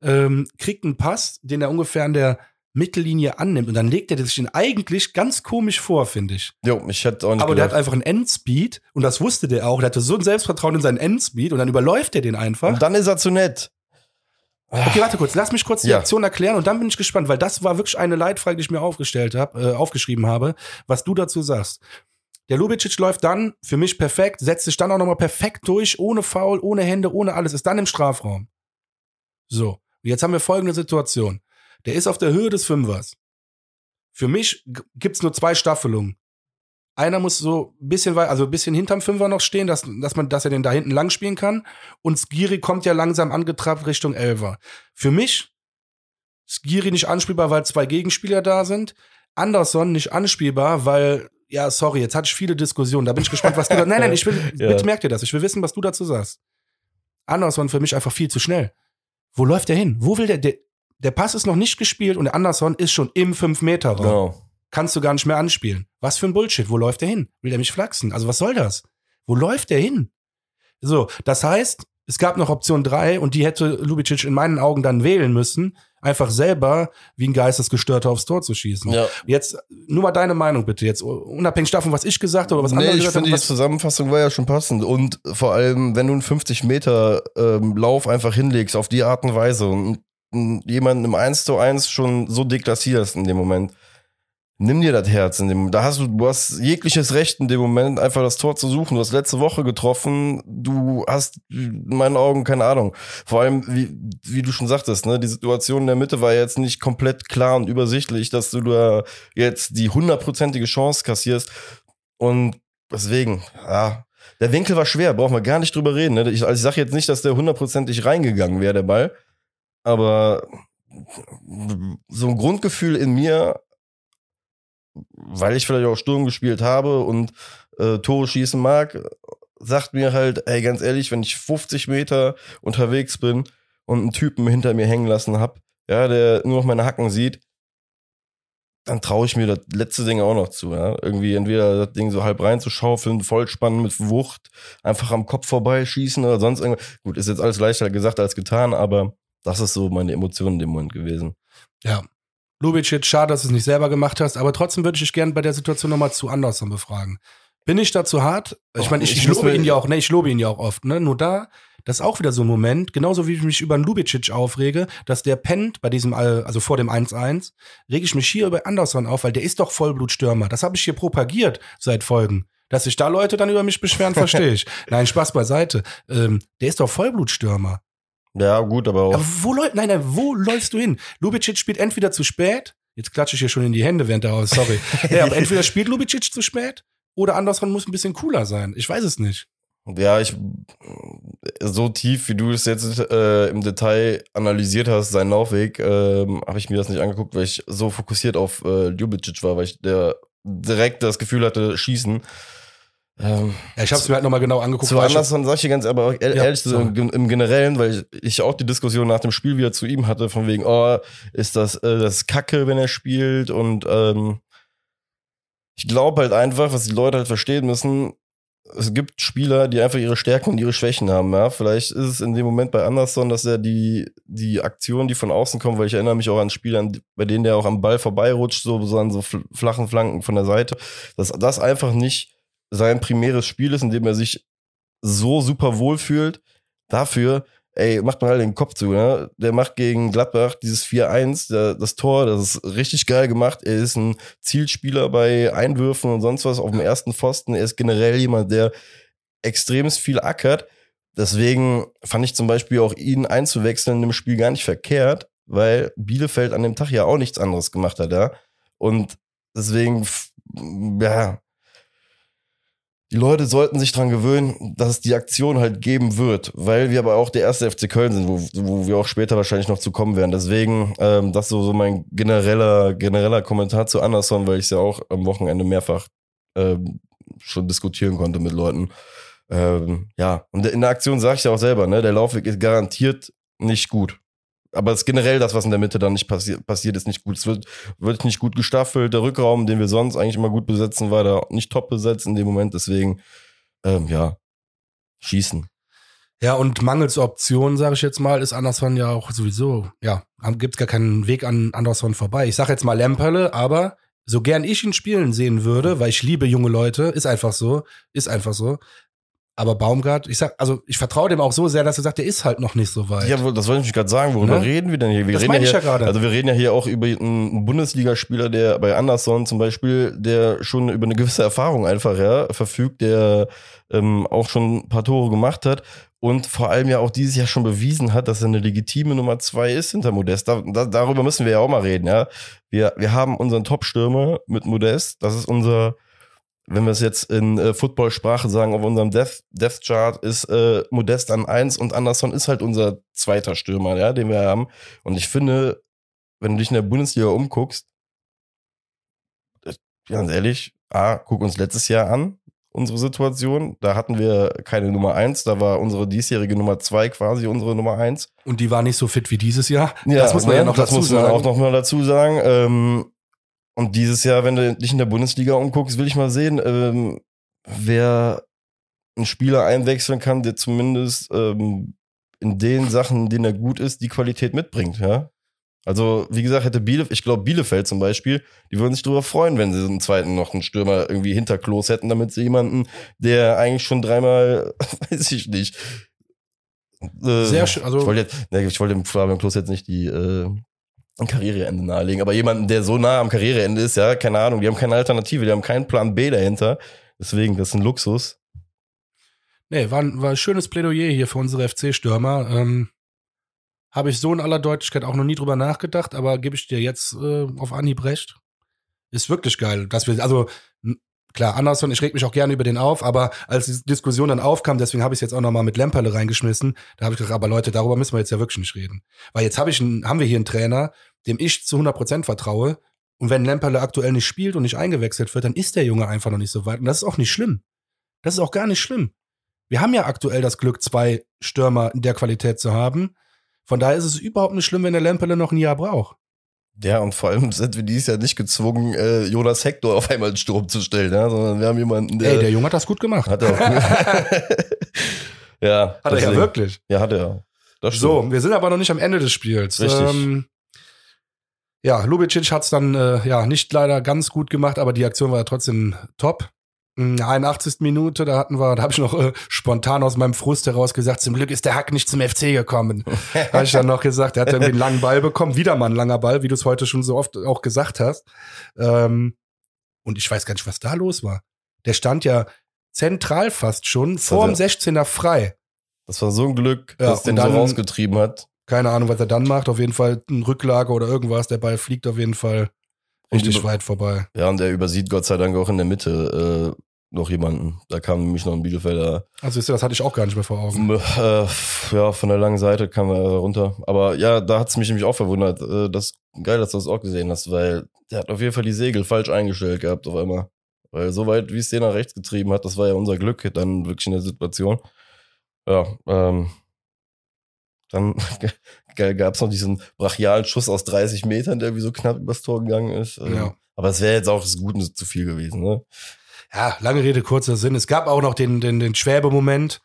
Ähm, kriegt einen Pass, den er ungefähr an der Mittellinie annimmt. Und dann legt er sich den eigentlich ganz komisch vor, finde ich. Jo, ich hätte auch nicht Aber der hat gedacht. einfach einen Endspeed und das wusste der auch. Der hatte so ein Selbstvertrauen in seinen Endspeed und dann überläuft er den einfach. Und dann ist er zu nett. Okay, warte kurz, lass mich kurz die Ja. Aktion erklären und dann bin ich gespannt, weil das war wirklich eine Leitfrage, die ich mir aufgestellt habe, äh, aufgeschrieben habe, was du dazu sagst. Der Lubicic läuft dann für mich perfekt, setzt sich dann auch nochmal perfekt durch, ohne Foul, ohne Hände, ohne alles, ist dann im Strafraum. So, und jetzt haben wir folgende Situation. Der ist auf der Höhe des Fünfers. Für mich gibt's nur zwei Staffelungen. Einer muss so ein bisschen weit, also ein bisschen hinterm Fünfer noch stehen, dass, dass man, dass er den da hinten lang spielen kann. Und Skiri kommt ja langsam angetrabt Richtung Elfer. Für mich Skiri nicht anspielbar, weil zwei Gegenspieler da sind. Anderson nicht anspielbar, weil, ja, sorry, jetzt hatte ich viele Diskussionen. Da bin ich gespannt, was du da. Nein, nein, ich will, *laughs* Ja. bitte merk dir das. Ich will wissen, was du dazu sagst. Anderson für mich einfach viel zu schnell. Wo läuft der hin? Wo will der, der, der Pass ist noch nicht gespielt und der Anderson ist schon im 5-Meter-Raum Genau. kannst du gar nicht mehr anspielen. Was für ein Bullshit. Wo läuft der hin? Will der mich flachsen? Also was soll das? Wo läuft der hin? So, das heißt, es gab noch Option 3 und die hätte Lubicic in meinen Augen dann wählen müssen, einfach selber wie ein Geistesgestörter aufs Tor zu schießen. Ja. Jetzt nur mal deine Meinung bitte, jetzt unabhängig davon, was ich gesagt habe oder was nee, andere ich gesagt finde, haben. die Zusammenfassung war ja schon passend. Und vor allem, wenn du einen 50 Meter ähm, Lauf einfach hinlegst auf die Art und Weise und jemanden im 1 zu 1 schon so deklassierst in dem Moment, nimm dir das Herz in dem. Da hast du, du hast jegliches Recht in dem Moment, einfach das Tor zu suchen. Du hast letzte Woche getroffen. Du hast in meinen Augen keine Ahnung. Vor allem, wie, wie du schon sagtest, ne, die Situation in der Mitte war jetzt nicht komplett klar und übersichtlich, dass du da jetzt die hundertprozentige Chance kassierst. Und deswegen, ja, der Winkel war schwer, brauchen wir gar nicht drüber reden. Ne? Ich, also ich sage jetzt nicht, dass der hundertprozentig reingegangen wäre, der Ball. Aber so ein Grundgefühl in mir, weil ich vielleicht auch Sturm gespielt habe und äh, Tore schießen mag, sagt mir halt, ey, ganz ehrlich, wenn ich 50 Meter unterwegs bin und einen Typen hinter mir hängen lassen hab, ja, der nur noch meine Hacken sieht, dann traue ich mir das letzte Ding auch noch zu. Ja? Irgendwie entweder das Ding so halb reinzuschaufeln, vollspannen mit Wucht, einfach am Kopf vorbeischießen oder sonst irgendwas. Gut, ist jetzt alles leichter gesagt als getan, aber das ist so meine Emotion in dem Moment gewesen. ja. Lubicic, schade, dass du es nicht selber gemacht hast, aber trotzdem würde ich dich gerne bei der Situation nochmal zu Anderson befragen. Bin ich da zu hart? Ich meine, ich, ich ich lobe ihn ja auch, ne, ich lobe ihn ja auch oft, ne? Nur da, das ist auch wieder so ein Moment, genauso wie ich mich über einen Lubicic aufrege, dass der pennt bei diesem, also vor dem 1-1, rege ich mich hier über Anderson auf, weil der ist doch Vollblutstürmer. Das habe ich hier propagiert seit Folgen. Dass sich da Leute dann über mich beschweren, verstehe *laughs* ich. Nein, Spaß beiseite. Ähm, der ist doch Vollblutstürmer. Ja, gut, aber auch. Aber wo läuft, nein, nein, wo läufst du hin? Lubicic spielt entweder zu spät, jetzt klatsche ich hier schon in die Hände während der Haus, sorry. *laughs* ja, aber entweder spielt Lubicic zu spät oder andersrum muss ein bisschen cooler sein. Ich weiß es nicht. Ja, ich so tief, wie du es jetzt äh, im Detail analysiert hast, seinen Laufweg, ähm, habe ich mir das nicht angeguckt, weil ich so fokussiert auf äh, Ljubicic war, weil ich der direkt das Gefühl hatte, schießen. Ähm, ja, ich habe es mir halt nochmal genau angeguckt. Zu Anderson sag ich dir ganz aber ehrlich, ja, so im, im, Generellen, weil ich, ich, auch die Diskussion nach dem Spiel wieder zu ihm hatte, von wegen, oh, ist das, äh, das Kacke, wenn er spielt und ähm, ich glaube halt einfach, was die Leute halt verstehen müssen, es gibt Spieler, die einfach ihre Stärken und ihre Schwächen haben. Ja? Vielleicht ist es in dem Moment bei Anderson, dass er die, die Aktionen, die von außen kommen, weil ich erinnere mich auch an Spieler, bei denen der auch am Ball vorbeirutscht, so, so an so flachen Flanken von der Seite, dass das einfach nicht sein primäres Spiel ist, in dem er sich so super wohl fühlt. Dafür, ey, macht man halt den Kopf zu, ne? Der macht gegen Gladbach dieses 4-1, das Tor, das ist richtig geil gemacht. Er ist ein Zielspieler bei Einwürfen und sonst was auf dem ersten Pfosten. Er ist generell jemand, der extremst viel ackert. Deswegen fand ich zum Beispiel auch ihn einzuwechseln im Spiel gar nicht verkehrt, weil Bielefeld an dem Tag ja auch nichts anderes gemacht hat, ja. Und deswegen, ja, die Leute sollten sich dran gewöhnen, dass es die Aktion halt geben wird, weil wir aber auch der erste FC Köln sind, wo, wo wir auch später wahrscheinlich noch zu kommen werden. Deswegen, ähm, das so, so mein genereller, genereller Kommentar zu Anderson, weil ich es ja auch am Wochenende mehrfach ähm, schon diskutieren konnte mit Leuten. Ähm, ja, und in der Aktion sage ich ja auch selber, ne, der Laufweg ist garantiert nicht gut aber es generell das, was in der Mitte dann nicht passi passiert, ist nicht gut. Es wird, wird nicht gut gestaffelt. Der Rückraum, den wir sonst eigentlich immer gut besetzen, war da nicht top besetzt in dem Moment. Deswegen, ähm, ja, schießen. Ja, und mangels Optionen, sage ich jetzt mal, ist Anderson ja auch sowieso, ja, gibt es gar keinen Weg an Anderson vorbei. Ich sage jetzt mal Lemperle, aber so gern ich ihn spielen sehen würde, weil ich liebe junge Leute, ist einfach so, ist einfach so, aber Baumgart, ich sag, also ich vertraue dem auch so sehr, dass er sagt, der ist halt noch nicht so weit. Ja, das wollte ich gerade sagen. Worüber ne? reden wir denn hier? Wir das reden meine ja ich ja gerade. Also wir reden ja hier auch über einen Bundesligaspieler, der bei Anderson zum Beispiel, der schon über eine gewisse Erfahrung einfach ja, verfügt, der ähm, auch schon ein paar Tore gemacht hat und vor allem ja auch dieses Jahr schon bewiesen hat, dass er eine legitime Nummer zwei ist hinter Modest. Da, da, darüber müssen wir ja auch mal reden. Ja, wir wir haben unseren Top-Stürmer mit Modest. Das ist unser wenn wir es jetzt in äh, Football-Sprache sagen, auf unserem Death, Death Chart ist äh, Modest an eins und Anderson ist halt unser zweiter Stürmer, ja, den wir haben. Und ich finde, wenn du dich in der Bundesliga umguckst, äh, ganz ehrlich, A, guck uns letztes Jahr an, unsere Situation. Da hatten wir keine Nummer eins, da war unsere diesjährige Nummer zwei quasi unsere Nummer eins. Und die war nicht so fit wie dieses Jahr. Ja, das muss man ja, ne, noch das dazu muss man sagen. auch noch mal dazu sagen. Ähm, und dieses Jahr, wenn du dich in der Bundesliga umguckst, will ich mal sehen, ähm, wer einen Spieler einwechseln kann, der zumindest ähm, in den Sachen, in denen er gut ist, die Qualität mitbringt, ja. Also, wie gesagt, hätte Bielefeld, ich glaube, Bielefeld zum Beispiel, die würden sich darüber freuen, wenn sie einen zweiten noch einen Stürmer irgendwie hinter Klos hätten, damit sie jemanden, der eigentlich schon dreimal, *laughs* weiß ich nicht. Äh, Sehr schön, also. Ich wollte jetzt, ne, ich wollte dem Fabian Klos jetzt nicht die, äh, ein Karriereende nahelegen. Aber jemanden, der so nah am Karriereende ist, ja, keine Ahnung, die haben keine Alternative, die haben keinen Plan B dahinter. Deswegen, das ist ein Luxus. Nee, war, war ein schönes Plädoyer hier für unsere FC-Stürmer. Ähm, Habe ich so in aller Deutlichkeit auch noch nie drüber nachgedacht, aber gebe ich dir jetzt äh, auf Anhieb recht. Ist wirklich geil, dass wir, also klar, Anderson, ich reg mich auch gerne über den auf, aber als die Diskussion dann aufkam, deswegen habe ich jetzt auch nochmal mit Lemperle reingeschmissen, da habe ich gesagt, aber Leute, darüber müssen wir jetzt ja wirklich nicht reden. Weil jetzt hab ich einen, haben wir hier einen Trainer, dem ich zu 100 Prozent vertraue und wenn Lemperle aktuell nicht spielt und nicht eingewechselt wird, dann ist der Junge einfach noch nicht so weit und das ist auch nicht schlimm. Das ist auch gar nicht schlimm. Wir haben ja aktuell das Glück, zwei Stürmer in der Qualität zu haben. Von daher ist es überhaupt nicht schlimm, wenn der Lemperle noch ein Jahr braucht. Ja, und vor allem sind wir dies Jahr nicht gezwungen, äh, Jonas Hector auf einmal in Sturm zu stellen, ja? sondern wir haben jemanden, der. Ey, der Junge hat das gut gemacht. Hat er auch *laughs* ja. Hat er ja wirklich. Ja, hat er. so, wir sind aber noch nicht am Ende des Spiels. Richtig. Ähm, ja, Lubicic hat's dann äh, ja nicht leider ganz gut gemacht, aber die Aktion war ja trotzdem top. 81. Minute, da hatten wir, da habe ich noch äh, spontan aus meinem Frust heraus gesagt, zum Glück ist der Hack nicht zum FC gekommen. *laughs* habe ich dann noch gesagt, er hat irgendwie einen langen Ball bekommen, wieder mal ein langer Ball, wie du es heute schon so oft auch gesagt hast. Ähm, und ich weiß gar nicht, was da los war. Der stand ja zentral fast schon vor dem 16er frei. Das war so ein Glück, ja, dass den dann, so rausgetrieben hat. Keine Ahnung, was er dann macht. Auf jeden Fall ein Rücklage oder irgendwas. Der Ball fliegt auf jeden Fall richtig weit vorbei. Ja, und er übersieht Gott sei Dank auch in der Mitte äh, noch jemanden. Da kam nämlich noch ein Bielefelder. Also das hatte ich auch gar nicht mehr vor Augen. Äh, ja, von der langen Seite kam er runter. Aber ja, da hat es mich nämlich auch verwundert. Äh, das geil, dass du das auch gesehen hast, weil der hat auf jeden Fall die Segel falsch eingestellt gehabt auf einmal. Weil so weit, wie es den nach rechts getrieben hat, das war ja unser Glück dann wirklich in der Situation. Ja, ähm, dann *laughs* gab es noch diesen brachialen Schuss aus 30 Metern, der wie so knapp übers Tor gegangen ist. Ähm, ja. Aber es wäre jetzt auch das Gute zu viel gewesen, ne? Ja, lange Rede, kurzer Sinn. Es gab auch noch den, den, den Schwäbe-Moment,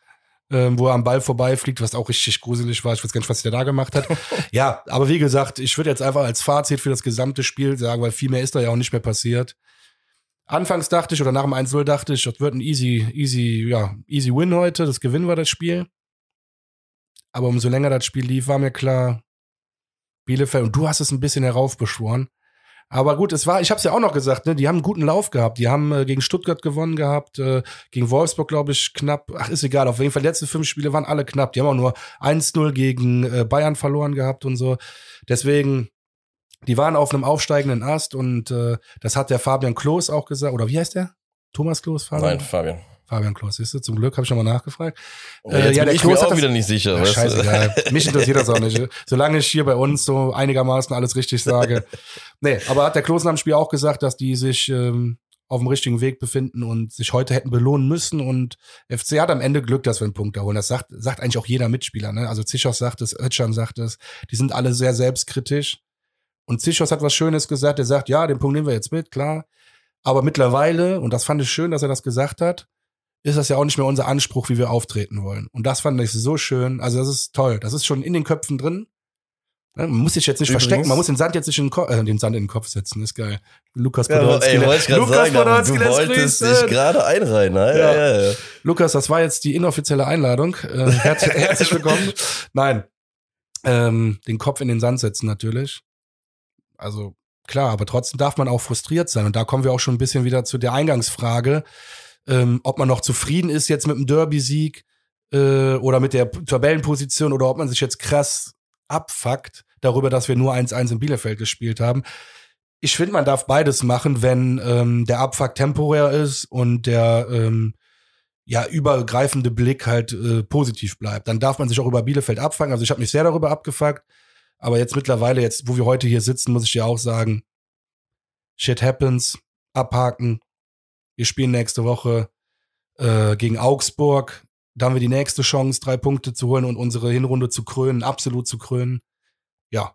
ähm, wo er am Ball vorbeifliegt, was auch richtig gruselig war. Ich weiß gar nicht, was er da gemacht hat. *laughs* ja, aber wie gesagt, ich würde jetzt einfach als Fazit für das gesamte Spiel sagen, weil viel mehr ist da ja auch nicht mehr passiert. Anfangs dachte ich, oder nach dem 1-0 dachte ich, das wird ein easy, easy, ja, easy Win heute. Das gewinnen wir das Spiel. Aber umso länger das Spiel lief, war mir klar, Bielefeld, und du hast es ein bisschen heraufbeschworen. Aber gut, es war, ich habe es ja auch noch gesagt, ne, die haben einen guten Lauf gehabt. Die haben äh, gegen Stuttgart gewonnen gehabt, äh, gegen Wolfsburg, glaube ich, knapp. Ach, ist egal. Auf jeden Fall, die letzten fünf Spiele waren alle knapp. Die haben auch nur 1-0 gegen äh, Bayern verloren gehabt und so. Deswegen, die waren auf einem aufsteigenden Ast und äh, das hat der Fabian Klos auch gesagt. Oder wie heißt der? Thomas Klos, Fabian? Nein, Fabian. Fabian Klos, siehst du, zum Glück habe ich schon mal nachgefragt. Oh, äh, ja, der Klos hat auch wieder nicht sicher. Ja, scheißegal. Mich interessiert das auch nicht. *laughs* Solange ich hier bei uns so einigermaßen alles richtig sage. nee, aber hat der Klos nach dem Spiel auch gesagt, dass die sich ähm, auf dem richtigen Weg befinden und sich heute hätten belohnen müssen. Und FC hat am Ende Glück, dass wir einen Punkt erholen. Das sagt, sagt eigentlich auch jeder Mitspieler. Ne? Also Zichos sagt es, Özcan sagt es. Die sind alle sehr selbstkritisch. Und Zichos hat was Schönes gesagt. Er sagt, ja, den Punkt nehmen wir jetzt mit, klar. Aber mittlerweile, und das fand ich schön, dass er das gesagt hat, ist das ja auch nicht mehr unser Anspruch, wie wir auftreten wollen. Und das fand ich so schön. Also das ist toll. Das ist schon in den Köpfen drin. Man muss sich jetzt nicht Übrigens. verstecken, man muss den Sand jetzt nicht in den, Ko äh, den Sand in den Kopf setzen, ist geil. Lukas Podolski. Ja, ey, Lukas sagen, Podolski, du wolltest dich gerade einreihen. Ne? Ja. Ja, ja. Lukas, das war jetzt die inoffizielle Einladung. Äh, herzlich, *laughs* herzlich willkommen. Nein, ähm, den Kopf in den Sand setzen natürlich. Also klar, aber trotzdem darf man auch frustriert sein. Und da kommen wir auch schon ein bisschen wieder zu der Eingangsfrage ähm, ob man noch zufrieden ist jetzt mit dem Derby-Sieg äh, oder mit der Tabellenposition oder ob man sich jetzt krass abfuckt darüber, dass wir nur 1-1 in Bielefeld gespielt haben. Ich finde, man darf beides machen, wenn ähm, der Abfuck temporär ist und der ähm, ja übergreifende Blick halt äh, positiv bleibt. Dann darf man sich auch über Bielefeld abfangen. Also ich habe mich sehr darüber abgefuckt, aber jetzt mittlerweile, jetzt wo wir heute hier sitzen, muss ich dir auch sagen, shit happens, abhaken, wir spielen nächste Woche äh, gegen Augsburg. Da haben wir die nächste Chance, drei Punkte zu holen und unsere Hinrunde zu krönen, absolut zu krönen. Ja.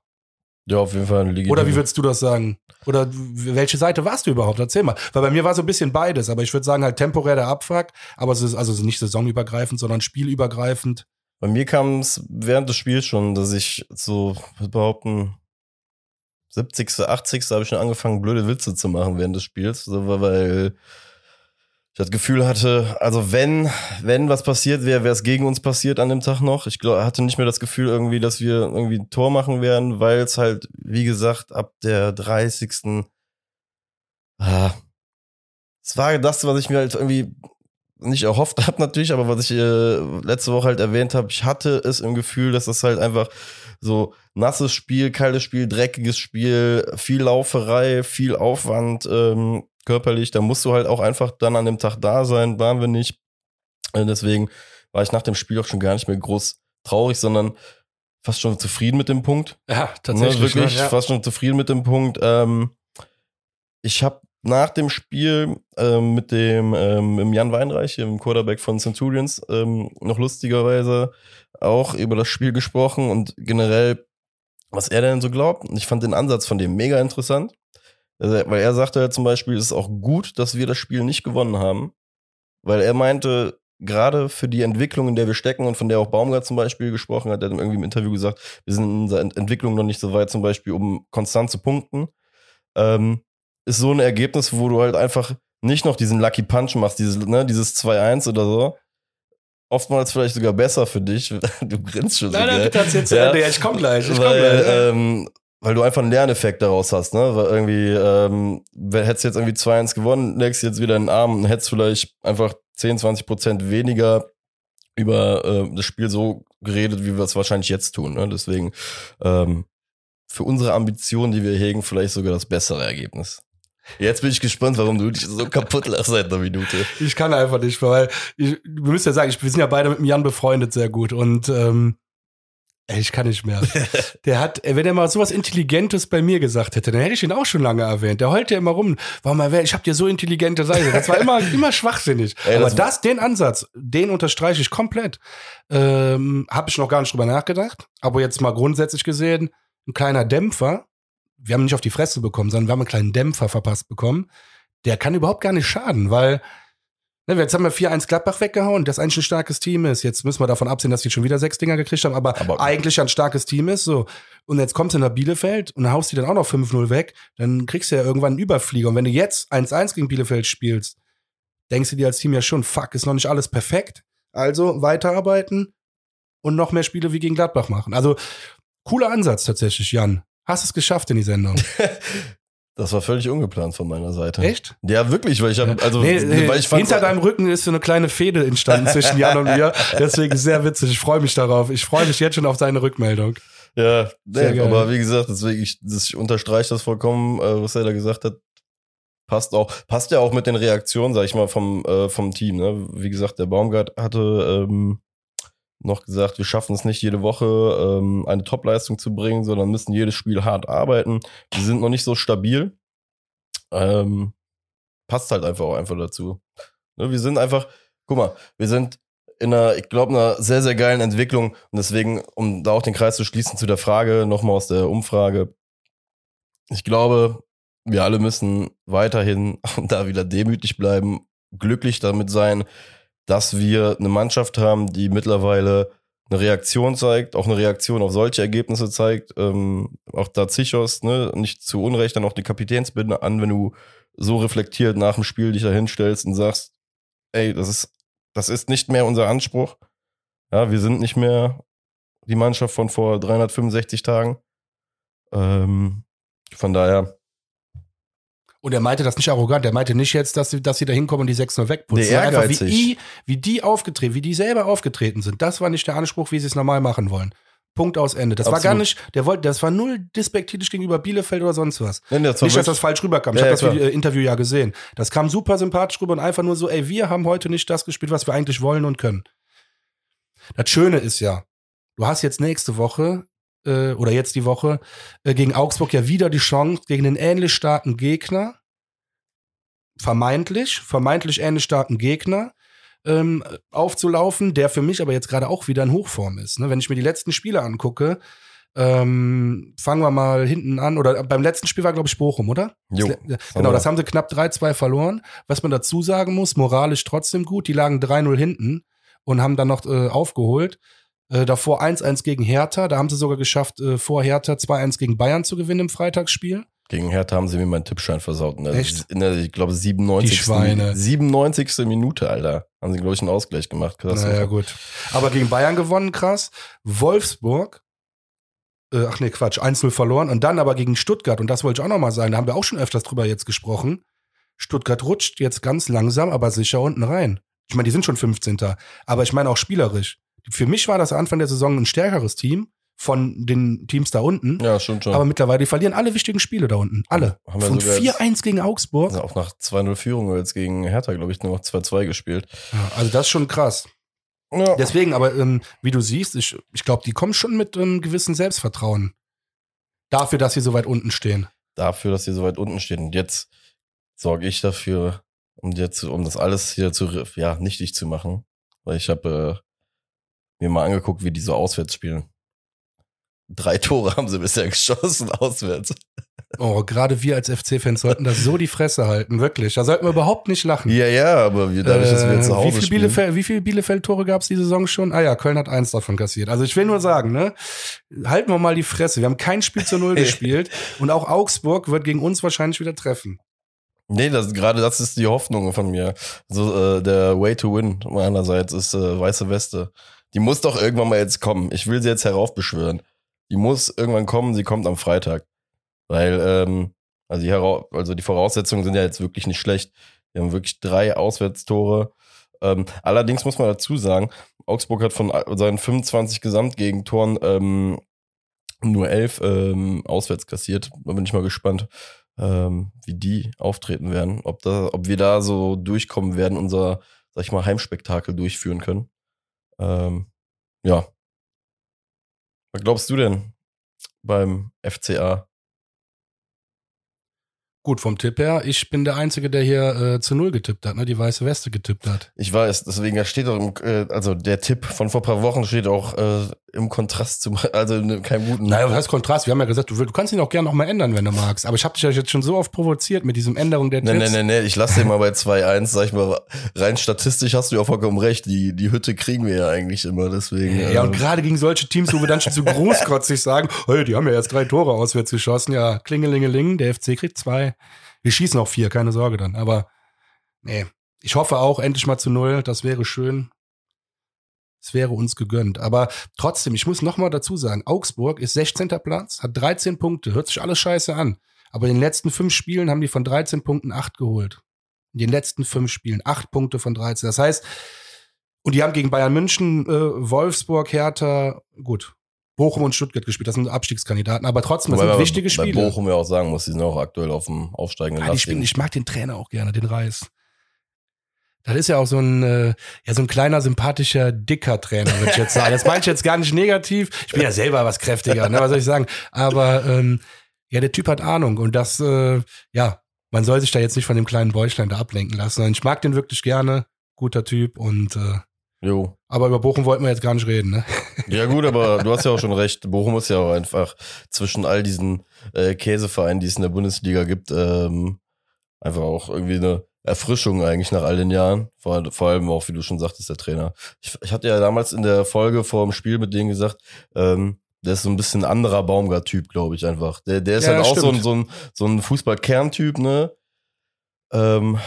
Ja, auf jeden Fall ein Legitim. Oder wie würdest du das sagen? Oder welche Seite warst du überhaupt? Erzähl mal. Weil bei mir war so ein bisschen beides, aber ich würde sagen halt temporär der Abfuck, aber es ist also nicht saisonübergreifend, sondern spielübergreifend. Bei mir kam es während des Spiels schon, dass ich so behaupten, 70., 80. habe ich schon angefangen, blöde Witze zu machen während des Spiels, weil ich das Gefühl hatte, also wenn, wenn was passiert wäre, wäre es gegen uns passiert an dem Tag noch. Ich glaub, hatte nicht mehr das Gefühl irgendwie, dass wir irgendwie ein Tor machen werden, weil es halt, wie gesagt, ab der 30. Ah, es war das, was ich mir halt irgendwie nicht erhofft *laughs* habe natürlich, aber was ich äh, letzte Woche halt erwähnt habe, ich hatte es im Gefühl, dass das halt einfach so nasses Spiel, kaltes Spiel, dreckiges Spiel, viel Lauferei, viel Aufwand, ähm, körperlich, da musst du halt auch einfach dann an dem Tag da sein, waren wir nicht. Äh, deswegen war ich nach dem Spiel auch schon gar nicht mehr groß traurig, sondern fast schon zufrieden mit dem Punkt. Ja, tatsächlich. Ne, wirklich ne? ja. fast schon zufrieden mit dem Punkt. Ähm, ich habe nach dem Spiel ähm, mit dem ähm, Jan Weinreich, im Quarterback von Centurions, ähm, noch lustigerweise auch über das Spiel gesprochen und generell, was er denn so glaubt. Ich fand den Ansatz von dem mega interessant. Also, weil er sagte ja zum Beispiel, es ist auch gut, dass wir das Spiel nicht gewonnen haben. Weil er meinte, gerade für die Entwicklung, in der wir stecken und von der auch Baumgart zum Beispiel gesprochen hat, der hat irgendwie im Interview gesagt, wir sind in unserer Entwicklung noch nicht so weit, zum Beispiel, um konstant zu punkten, ähm, ist so ein Ergebnis, wo du halt einfach nicht noch diesen Lucky Punch machst, dieses, ne, dieses 2-1 oder so, oftmals vielleicht sogar besser für dich. *laughs* Du grinst schon so Nein, nein, bitte erzähl zu Ja. Ende. Ja, ich komm gleich. Ich komm weil, gleich. ähm, weil du einfach einen Lerneffekt daraus hast, ne? Weil irgendwie, ähm, hättest jetzt irgendwie 2-1 gewonnen, legst jetzt wieder in den Arm und hättest vielleicht einfach 10, 20 Prozent weniger über äh, das Spiel so geredet, wie wir es wahrscheinlich jetzt tun. Ne? Deswegen ähm, für unsere Ambitionen, die wir hegen, vielleicht sogar das bessere Ergebnis. Jetzt bin ich gespannt, warum du dich so kaputt lachst seit einer Minute. Ich kann einfach nicht, weil ich, du müsst ja sagen, ich, wir sind ja beide mit dem Jan befreundet sehr gut und ähm, ey, ich kann nicht mehr. *laughs* Der hat, wenn er mal sowas Intelligentes bei mir gesagt hätte, dann hätte ich ihn auch schon lange erwähnt. Der heult ja immer rum. Warum er, ich hab dir so intelligente Seite. Das war immer, *laughs* immer schwachsinnig. Ey, Aber das- das, den Ansatz, den unterstreiche ich komplett. Ähm, habe ich noch gar nicht drüber nachgedacht. Aber jetzt mal grundsätzlich gesehen, ein kleiner Dämpfer. Wir haben nicht auf die Fresse bekommen, sondern wir haben einen kleinen Dämpfer verpasst bekommen. Der kann überhaupt gar nicht schaden, weil jetzt haben wir 4-1 Gladbach weggehauen, das eigentlich ein starkes Team ist. Jetzt müssen wir davon absehen, dass die schon wieder sechs Dinger gekriegt haben, aber, Aber- eigentlich ein starkes Team ist. So. Und jetzt kommst du nach Bielefeld und haust die dann auch noch 5-0 weg, dann kriegst du ja irgendwann einen Überflieger. Und wenn du jetzt 1-1 gegen Bielefeld spielst, denkst du dir als Team ja schon, fuck, ist noch nicht alles perfekt. Also weiterarbeiten und noch mehr Spiele wie gegen Gladbach machen. Also cooler Ansatz tatsächlich, Jan. Hast es geschafft in die Sendung. *laughs* Das war völlig ungeplant von meiner Seite. Echt? Ja, wirklich, weil ich habe, also, Nee, nee, weil ich fand, hinter deinem Rücken ist so eine kleine Fehde entstanden zwischen Jan und mir. *laughs* Deswegen sehr witzig. Ich freue mich darauf. Ich freue mich jetzt schon auf seine Rückmeldung. Ja, nee, aber wie gesagt, deswegen, ich, ich unterstreiche das vollkommen, äh, was er da gesagt hat. Passt auch, passt ja auch mit den Reaktionen, sag ich mal, vom, äh, vom Team. Ne? Wie gesagt, der Baumgart hatte ähm, noch gesagt, wir schaffen es nicht jede Woche ähm, eine Topleistung zu bringen, sondern müssen jedes Spiel hart arbeiten. Wir sind noch nicht so stabil. Ähm, passt halt einfach auch einfach dazu. Ne, wir sind einfach, guck mal, wir sind in einer, ich glaube, einer sehr, sehr geilen Entwicklung. Und deswegen, um da auch den Kreis zu schließen zu der Frage, nochmal aus der Umfrage. Ich glaube, wir alle müssen weiterhin *laughs* da wieder demütig bleiben, glücklich damit sein, dass wir eine Mannschaft haben, die mittlerweile eine Reaktion zeigt, auch eine Reaktion auf solche Ergebnisse zeigt. Ähm, auch da Zichos, ne, nicht zu Unrecht, dann auch die Kapitänsbinde an, wenn du so reflektiert nach dem Spiel dich da hinstellst und sagst, ey, das ist, das ist nicht mehr unser Anspruch. Ja, wir sind nicht mehr die Mannschaft von vor 365 Tagen. Ähm, von daher, Und er meinte das nicht arrogant. Er meinte nicht jetzt, dass sie, dass sie da hinkommen und die 6-0 wegputzen. Nee, einfach wie die, wie die aufgetreten, wie die selber aufgetreten sind. Das war nicht der Anspruch, wie sie es normal machen wollen. Punkt aus Ende. Das war gar Absolut. nicht, der wollte, das war null despektierlich gegenüber Bielefeld oder sonst was. nee, das Nicht, dass das falsch rüberkam. Ich Ja, habe ja, das äh, Interview ja gesehen. Das kam super sympathisch rüber und einfach nur so, ey, wir haben heute nicht das gespielt, was wir eigentlich wollen und können. Das Schöne ist ja, du hast jetzt nächste Woche äh, oder jetzt die Woche äh, gegen Augsburg ja wieder die Chance gegen einen ähnlich starken Gegner, vermeintlich, vermeintlich ähnlich starken Gegner ähm, aufzulaufen, der für mich aber jetzt gerade auch wieder in Hochform ist. Ne? Wenn ich mir die letzten Spiele angucke, ähm, fangen wir mal hinten an. Oder beim letzten Spiel war, glaube ich, Bochum, oder? Jo, genau, das haben sie knapp 3-2 verloren. Was man dazu sagen muss, moralisch trotzdem gut. Die lagen 3-0 hinten und haben dann noch äh, aufgeholt. Äh, davor 1-1 gegen Hertha. Da haben sie sogar geschafft, äh, vor Hertha 2-1 gegen Bayern zu gewinnen im Freitagsspiel. Gegen Hertha haben sie mir meinen Tippschein versaut. Ne? Echt? In der, ich glaube, 97. Die Schweine. 97. Minute, Alter. Haben sie, glaube ich, einen Ausgleich gemacht. Krass. Naja, gut. Aber gegen Bayern gewonnen, krass. Wolfsburg, äh, ach nee, Quatsch, 1-0 verloren. Und dann aber gegen Stuttgart, und das wollte ich auch nochmal sagen, da haben wir auch schon öfters drüber jetzt gesprochen. Stuttgart rutscht jetzt ganz langsam, aber sicher unten rein. Ich meine, die sind schon 15. Aber ich meine auch spielerisch. Für mich war das Anfang der Saison ein stärkeres Team von den Teams da unten. Ja, schon, schon. Aber mittlerweile, die verlieren alle wichtigen Spiele da unten. Alle. Haben wir Von sogar jetzt- 4-1 gegen Augsburg. Also auch nach 2-0 Führung jetzt gegen Hertha, glaube ich, nur noch 2-2 gespielt. Also das ist schon krass. Ja. Deswegen, aber ähm, wie du siehst, ich, ich glaube, die kommen schon mit einem gewissen Selbstvertrauen. Dafür, dass sie so weit unten stehen. Dafür, dass sie so weit unten stehen. Und jetzt sorge ich dafür, um jetzt, um das alles hier zu, ja, nichtig zu machen. Weil ich habe äh, mir mal angeguckt, wie die so auswärts spielen. Drei Tore haben sie bisher *laughs* geschossen auswärts. Oh, gerade wir als FC-Fans sollten das so die Fresse halten, wirklich. Da sollten wir überhaupt nicht lachen. Ja, ja, aber dadurch, dass wir jetzt zu Äh, Hause wie viel spielen. Bielefeld, wie viel Bielefeld-Tore gab es die Saison schon? Ah ja, Köln hat eins davon kassiert. Also ich will nur sagen, ne, halten wir mal die Fresse. Wir haben kein Spiel zu Null *laughs* gespielt und auch Augsburg wird gegen uns wahrscheinlich wieder treffen. Nee, das, gerade das ist die Hoffnung von mir. So, äh, der Way to Win meinerseits ist äh, weiße Weste. Die muss doch irgendwann mal jetzt kommen. Ich will sie jetzt heraufbeschwören. Die muss irgendwann kommen, sie kommt am Freitag. Weil, ähm, also die, also die Voraussetzungen sind ja jetzt wirklich nicht schlecht. Wir haben wirklich drei Auswärtstore. Ähm, allerdings muss man dazu sagen, Augsburg hat von seinen 25 Gesamtgegentoren ähm, nur elf ähm, auswärts kassiert. Da bin ich mal gespannt, ähm, wie die auftreten werden, ob, da, ob wir da so durchkommen werden, unser, sag ich mal, Heimspektakel durchführen können. Ähm, ja. Was glaubst du denn beim FCA? Gut, vom Tipp her, ich bin der Einzige, der hier äh, zu Null getippt hat, ne? die weiße Weste getippt hat. Ich weiß, deswegen, da steht auch, im, äh, also der Tipp von vor ein paar Wochen steht auch äh, im Kontrast zu, also in keinem guten. Naja, was heißt Kontrast? Wir haben ja gesagt, du, du kannst ihn auch gerne noch mal ändern, wenn du magst. Aber ich habe dich ja jetzt schon so oft provoziert mit diesem Änderung der Nee, Tipps. nee, nee, nee, ich lasse den mal bei 2-1, sag ich mal, rein statistisch hast du ja vollkommen recht, die, die Hütte kriegen wir ja eigentlich immer, deswegen. Ja, und ähm, gerade gegen solche Teams, wo wir dann schon so *laughs* großkotzig sagen, hey, die haben ja erst drei Tore auswärts geschossen. Ja, klingelingeling, der FC kriegt zwei. Wir schießen auch vier, keine Sorge dann. Aber nee, ich hoffe auch endlich mal zu null. Das wäre schön. Es wäre uns gegönnt. Aber trotzdem, ich muss noch mal dazu sagen, Augsburg ist 16. Platz, hat 13 Punkte. Hört sich alles scheiße an. Aber in den letzten fünf Spielen haben die von 13 Punkten acht geholt. In den letzten fünf Spielen acht Punkte von 13. Das heißt, und die haben gegen Bayern München, äh, Wolfsburg, Hertha, gut, Bochum und Stuttgart gespielt. Das sind Abstiegskandidaten. Aber trotzdem, das wobei sind man wichtige Bei Spiele. Bochum ja auch sagen muss, die sind auch aktuell auf dem aufsteigenden Ah, die spielen, ich mag den Trainer auch gerne, den Reis. Das ist ja auch so ein, äh, ja, so ein kleiner, sympathischer, dicker Trainer, würde ich jetzt sagen. Das meine ich jetzt gar nicht negativ. Ich bin ja selber was kräftiger, ne? was soll ich sagen? Aber ähm, ja, der Typ hat Ahnung und das, äh, ja, man soll sich da jetzt nicht von dem kleinen Bäuchlein da ablenken lassen. Ich mag den wirklich gerne, guter Typ und äh, Jo. Aber über Bochum wollten wir jetzt gar nicht reden, ne? *laughs* Ja gut, aber du hast ja auch schon recht. Bochum ist ja auch einfach zwischen all diesen äh, Käsevereinen, die es in der Bundesliga gibt, ähm, einfach auch irgendwie eine Erfrischung eigentlich nach all den Jahren. Vor, vor allem auch, wie du schon sagtest, der Trainer. Ich, ich hatte ja damals in der Folge vor dem Spiel mit denen gesagt, ähm, der ist so ein bisschen ein anderer Baumgart-Typ, glaube ich einfach. Der, der ist Ja, halt auch so ein, so ein, so ein Fußball-Kerntyp, ne? Ähm,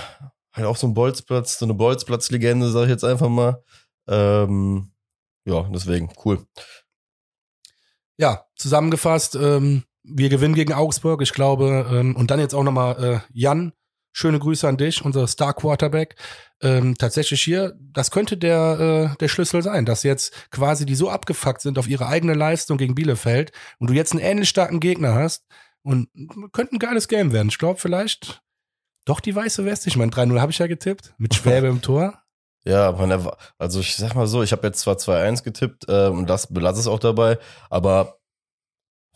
halt auch so ein Bolzplatz, so eine Bolzplatz-Legende, sag ich jetzt einfach mal. Ähm, ja, deswegen, cool. Ja, zusammengefasst, ähm, wir gewinnen gegen Augsburg, ich glaube, ähm, und dann jetzt auch nochmal äh, Jan, schöne Grüße an dich, unser Star Quarterback. Ähm, tatsächlich hier, das könnte der, äh, der Schlüssel sein, dass jetzt quasi die so abgefuckt sind auf ihre eigene Leistung gegen Bielefeld und du jetzt einen ähnlich starken Gegner hast und könnte ein geiles Game werden. Ich glaube vielleicht doch die weiße Weste. Ich meine, 3-0 habe ich ja getippt, mit *laughs* Schwäbe im Tor. Ja, erwa- also ich sag mal so, ich habe jetzt zwar 2-1 getippt äh, und das belasse es auch dabei, aber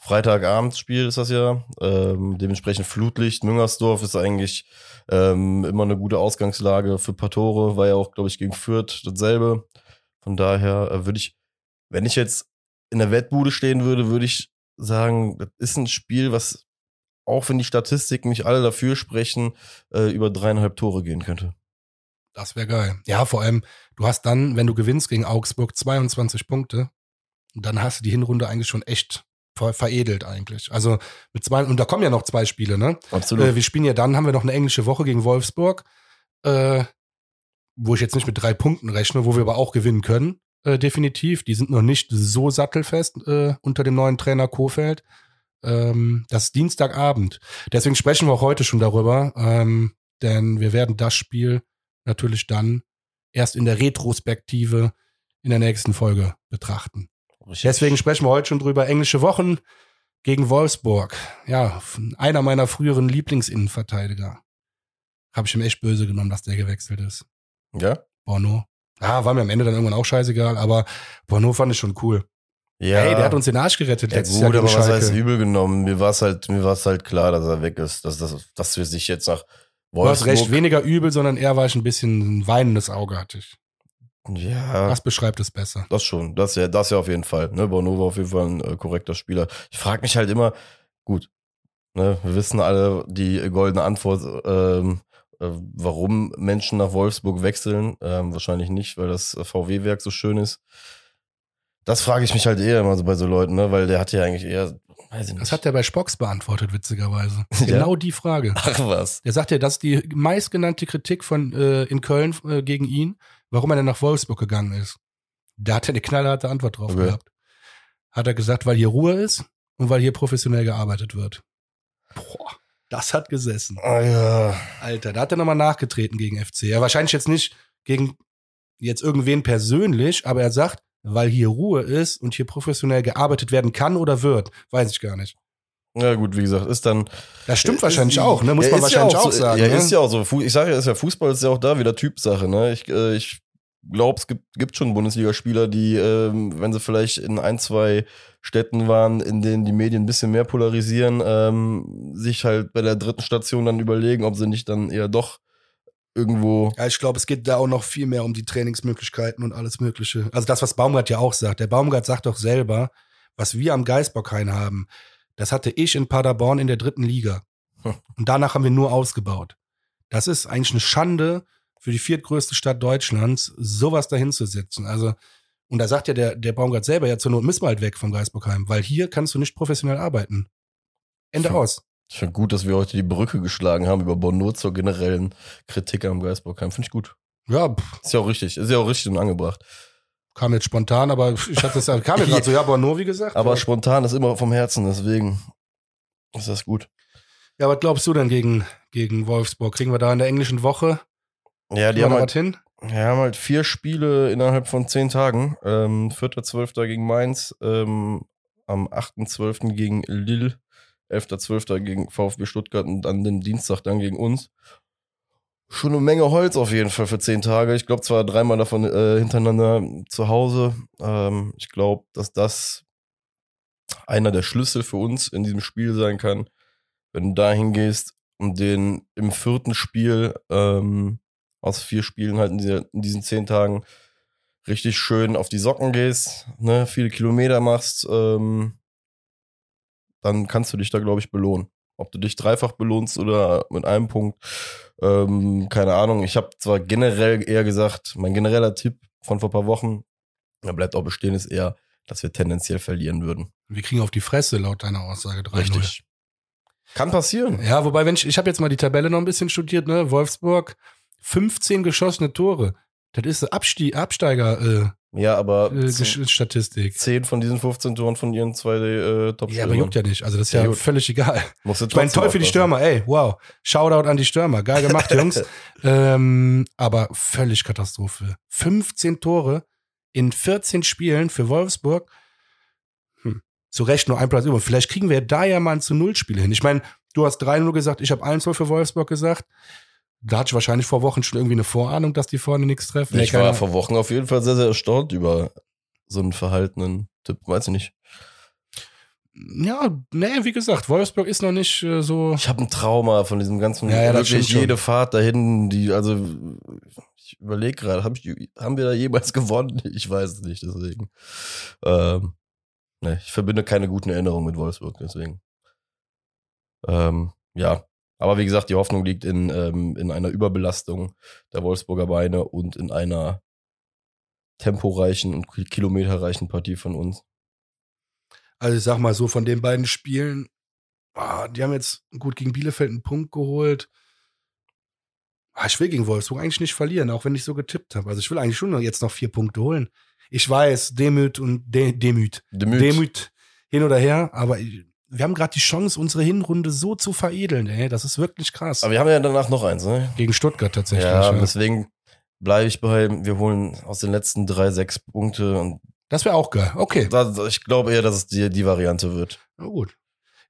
Freitagabendspiel ist das ja, ähm, dementsprechend Flutlicht, Müngersdorf ist eigentlich ähm, immer eine gute Ausgangslage für paar Tore, war ja auch, glaube ich, gegen Fürth dasselbe. Von daher äh, würde ich, wenn ich jetzt in der Wettbude stehen würde, würde ich sagen, das ist ein Spiel, was, auch wenn die Statistiken nicht alle dafür sprechen, äh, über dreieinhalb Tore gehen könnte. Das wäre geil. Ja, vor allem, du hast dann, wenn du gewinnst gegen Augsburg, 22 Punkte. Und dann hast du die Hinrunde eigentlich schon echt ver veredelt eigentlich. Also mit zwei, und da kommen ja noch zwei Spiele, ne? Absolut. Äh, wir spielen ja dann, haben wir noch eine englische Woche gegen Wolfsburg, äh, wo ich jetzt nicht mit drei Punkten rechne, wo wir aber auch gewinnen können, äh, definitiv. Die sind noch nicht so sattelfest äh, unter dem neuen Trainer Kofeld. Ähm, das ist Dienstagabend. Deswegen sprechen wir auch heute schon darüber, ähm, denn wir werden das Spiel natürlich dann erst in der Retrospektive in der nächsten Folge betrachten. Deswegen sprechen wir heute schon drüber. Englische Wochen gegen Wolfsburg. Ja, einer meiner früheren Lieblingsinnenverteidiger. Habe ich ihm echt böse genommen, dass der gewechselt ist. Ja? Bono. Ah, war mir am Ende dann irgendwann auch scheißegal, aber Bono fand ich schon cool. Ja. Hey, der hat uns den Arsch gerettet ja, letztes gut, Jahr aber gegen was heißt Schalke. übel genommen? Mir war es halt, mir halt klar, dass er weg ist, dass, dass, dass wir sich jetzt nach Du hast recht, weniger übel, sondern eher war ich ein bisschen ein weinendes Auge hatte ich. ja, Das beschreibt es besser. das schon. Das ja, das ja auf jeden Fall. Ne, war auf jeden Fall ein äh, korrekter Spieler. Ich frage mich halt immer, gut, ne, wir wissen alle die goldene Antwort, ähm, äh, warum Menschen nach Wolfsburg wechseln. Ähm, wahrscheinlich nicht, weil das VW-Werk so schön ist. Das frage ich mich halt eher immer so bei so Leuten, ne, weil der hat ja eigentlich eher Weiß ich nicht. Das hat er bei Spocks beantwortet, witzigerweise. *laughs* Ja? Genau die Frage. Ach was. Der sagt ja, das ist die meistgenannte Kritik von äh, in Köln äh, gegen ihn, warum er denn nach Wolfsburg gegangen ist. Da hat er eine knallharte Antwort drauf Okay. gehabt. Hat er gesagt, weil hier Ruhe ist und weil hier professionell gearbeitet wird. Boah, das hat gesessen. Ah ja. Alter, da hat er nochmal nachgetreten gegen FC. Ja, wahrscheinlich jetzt nicht gegen jetzt irgendwen persönlich, aber er sagt, weil hier Ruhe ist und hier professionell gearbeitet werden kann oder wird, weiß ich gar nicht. Ja, gut, wie gesagt, ist dann. Das stimmt Ist- wahrscheinlich auch, ne? Muss Ja, man ist wahrscheinlich ja auch, so, sagen. Ja, ne? ist ja auch so. Ich sage ja, ist ja Fußball ist ja auch da wieder Typsache, ne? Ich, äh, ich glaube, es gibt, gibt schon Bundesligaspieler, die, ähm, wenn sie vielleicht in ein, zwei Städten waren, in denen die Medien ein bisschen mehr polarisieren, ähm, sich halt bei der dritten Station dann überlegen, ob sie nicht dann eher doch irgendwo. Ja, ich glaube, es geht da auch noch viel mehr um die Trainingsmöglichkeiten und alles Mögliche. Also das, was Baumgart ja auch sagt. Der Baumgart sagt doch selber, was wir am Geisbockhain haben, das hatte ich in Paderborn in der dritten Liga. *laughs* Und danach haben wir nur ausgebaut. Das ist eigentlich eine Schande für die viertgrößte Stadt Deutschlands, sowas dahin zu setzen. Also, und da sagt ja der, der Baumgart selber, ja, zur Not müssen wir halt weg vom Geisbockheim, weil hier kannst du nicht professionell arbeiten. Ende Hm. aus. Ich finde gut, dass wir heute die Brücke geschlagen haben über Bono zur generellen Kritik am Geisbockheim. Finde ich gut. Ja, pff, Ist ja auch richtig. Ist ja auch richtig und angebracht. kam jetzt spontan, aber ich hatte es ja, kam mir gerade so, ja, nur wie gesagt. Aber ja. spontan ist immer vom Herzen, deswegen ist das gut. Ja, was glaubst du denn gegen, gegen Wolfsburg? Kriegen wir da in der englischen Woche Ja, die haben halt hin? Wir haben halt vier Spiele innerhalb von zehn Tagen. Ähm, 4.12. gegen Mainz, ähm, am 8.12. gegen Lille, 11.12. gegen VfB Stuttgart und dann den Dienstag dann gegen uns. Schon eine Menge Holz auf jeden Fall für zehn Tage. Ich glaube zwar dreimal davon äh, hintereinander zu Hause. Ähm, ich glaube, dass das einer der Schlüssel für uns in diesem Spiel sein kann. Wenn du da hingehst und den im vierten Spiel ähm, aus vier Spielen halt in, dieser, in diesen zehn Tagen richtig schön auf die Socken gehst, ne, viele Kilometer machst, ähm, dann kannst du dich da, glaube ich, belohnen. Ob du dich dreifach belohnst oder mit einem Punkt, ähm, keine Ahnung. Ich habe zwar generell eher gesagt, mein genereller Tipp von vor ein paar Wochen, der bleibt auch bestehen, ist eher, dass wir tendenziell verlieren würden. Wir kriegen auf die Fresse laut deiner Aussage 3 Kann passieren. Ja, wobei, wenn ich, ich habe jetzt mal die Tabelle noch ein bisschen studiert, ne? Wolfsburg, 15 geschossene Tore. Das ist eine Abstie Absteiger äh, Ja, aber äh, z- Gesch- Statistik. 10 von diesen 15 Toren von ihren zwei äh, top Ja, aber juckt ja nicht. Also das ist ja, Ja, völlig egal. Musst du Ich meine, toll für die. Stürmer, ey, wow. Shoutout an die Stürmer. Geil gemacht, *laughs* Jungs. ähm, aber völlig Katastrophe. 15 Tore in 14 Spielen für Wolfsburg. Hm. Zu Recht nur ein Platz über. Vielleicht kriegen wir da ja mal ein zu Null-Spiel hin. Ich meine, du hast 3-0 gesagt, ich habe 1-0 für Wolfsburg gesagt. Da hatte ich wahrscheinlich vor Wochen schon irgendwie eine Vorahnung, dass die vorne nichts treffen. Ich Nee, war vor Wochen auf jeden Fall sehr, sehr erstaunt über so einen verhaltenen Tipp. Weiß ich nicht. ja, nee, wie gesagt, Wolfsburg ist noch nicht äh, so. Ich habe ein Trauma von diesem ganzen, Ja, ja, wirklich stimmt schon. jede Fahrt dahin, die, also ich überlege gerade, hab ich, haben wir da jemals *laughs* gewonnen? Ich weiß es nicht, deswegen. Ähm, ne, ich verbinde keine guten Erinnerungen mit Wolfsburg, deswegen. Ähm, ja, aber wie gesagt, die Hoffnung liegt in, ähm, in einer Überbelastung der Wolfsburger Beine und in einer temporeichen und kilometerreichen Partie von uns. Also ich sag mal so, von den beiden Spielen, ah, die haben jetzt gut gegen Bielefeld einen Punkt geholt. Ah, ich will gegen Wolfsburg eigentlich nicht verlieren, auch wenn ich so getippt habe. Also ich will eigentlich schon jetzt noch vier Punkte holen. Ich weiß, Demüt und De Demüt. Demüt. Demüt hin oder her, aber ich- wir haben gerade die Chance, unsere Hinrunde so zu veredeln, ey. Das ist wirklich krass. Aber wir haben ja danach noch eins, ne? Gegen Stuttgart tatsächlich. Ja, Ja, deswegen bleibe ich bei, wir holen aus den letzten drei sechs Punkte und Das wäre auch geil. Okay, da, ich glaube eher, dass es die, die Variante wird. na gut.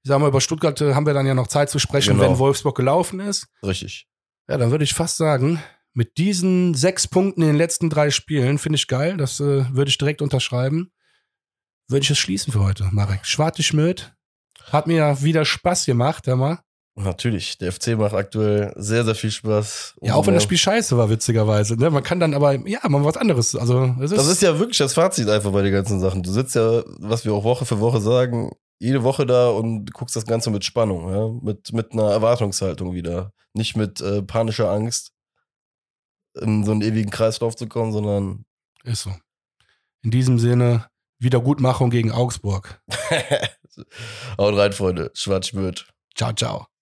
Ich sag mal, über Stuttgart äh, haben wir dann ja noch Zeit zu sprechen, Genau. wenn Wolfsburg gelaufen ist. Richtig. Ja, dann würde ich fast sagen, mit diesen sechs Punkten in den letzten drei Spielen finde ich geil. Das äh, würde ich direkt unterschreiben. Würde ich es schließen für heute, Marek. Schwarte Schmidt. Hat mir ja wieder Spaß gemacht, hör mal. Natürlich, der FC macht aktuell sehr, sehr viel Spaß. Ja, auch wenn das Spiel scheiße war, witzigerweise. Ne? Man kann dann aber, ja, mal was anderes. Also, ist, Das ist ja wirklich das Fazit einfach bei den ganzen Sachen. Du sitzt ja, was wir auch Woche für Woche sagen, jede Woche da und guckst das Ganze mit Spannung, ja? mit, mit einer Erwartungshaltung wieder. Nicht mit äh, panischer Angst, in so einen ewigen Kreislauf zu kommen, sondern ist so. In diesem Sinne, Wiedergutmachung gegen Augsburg. *laughs* Haut rein, Freunde. Schwarz-Schmürt. Ciao, ciao.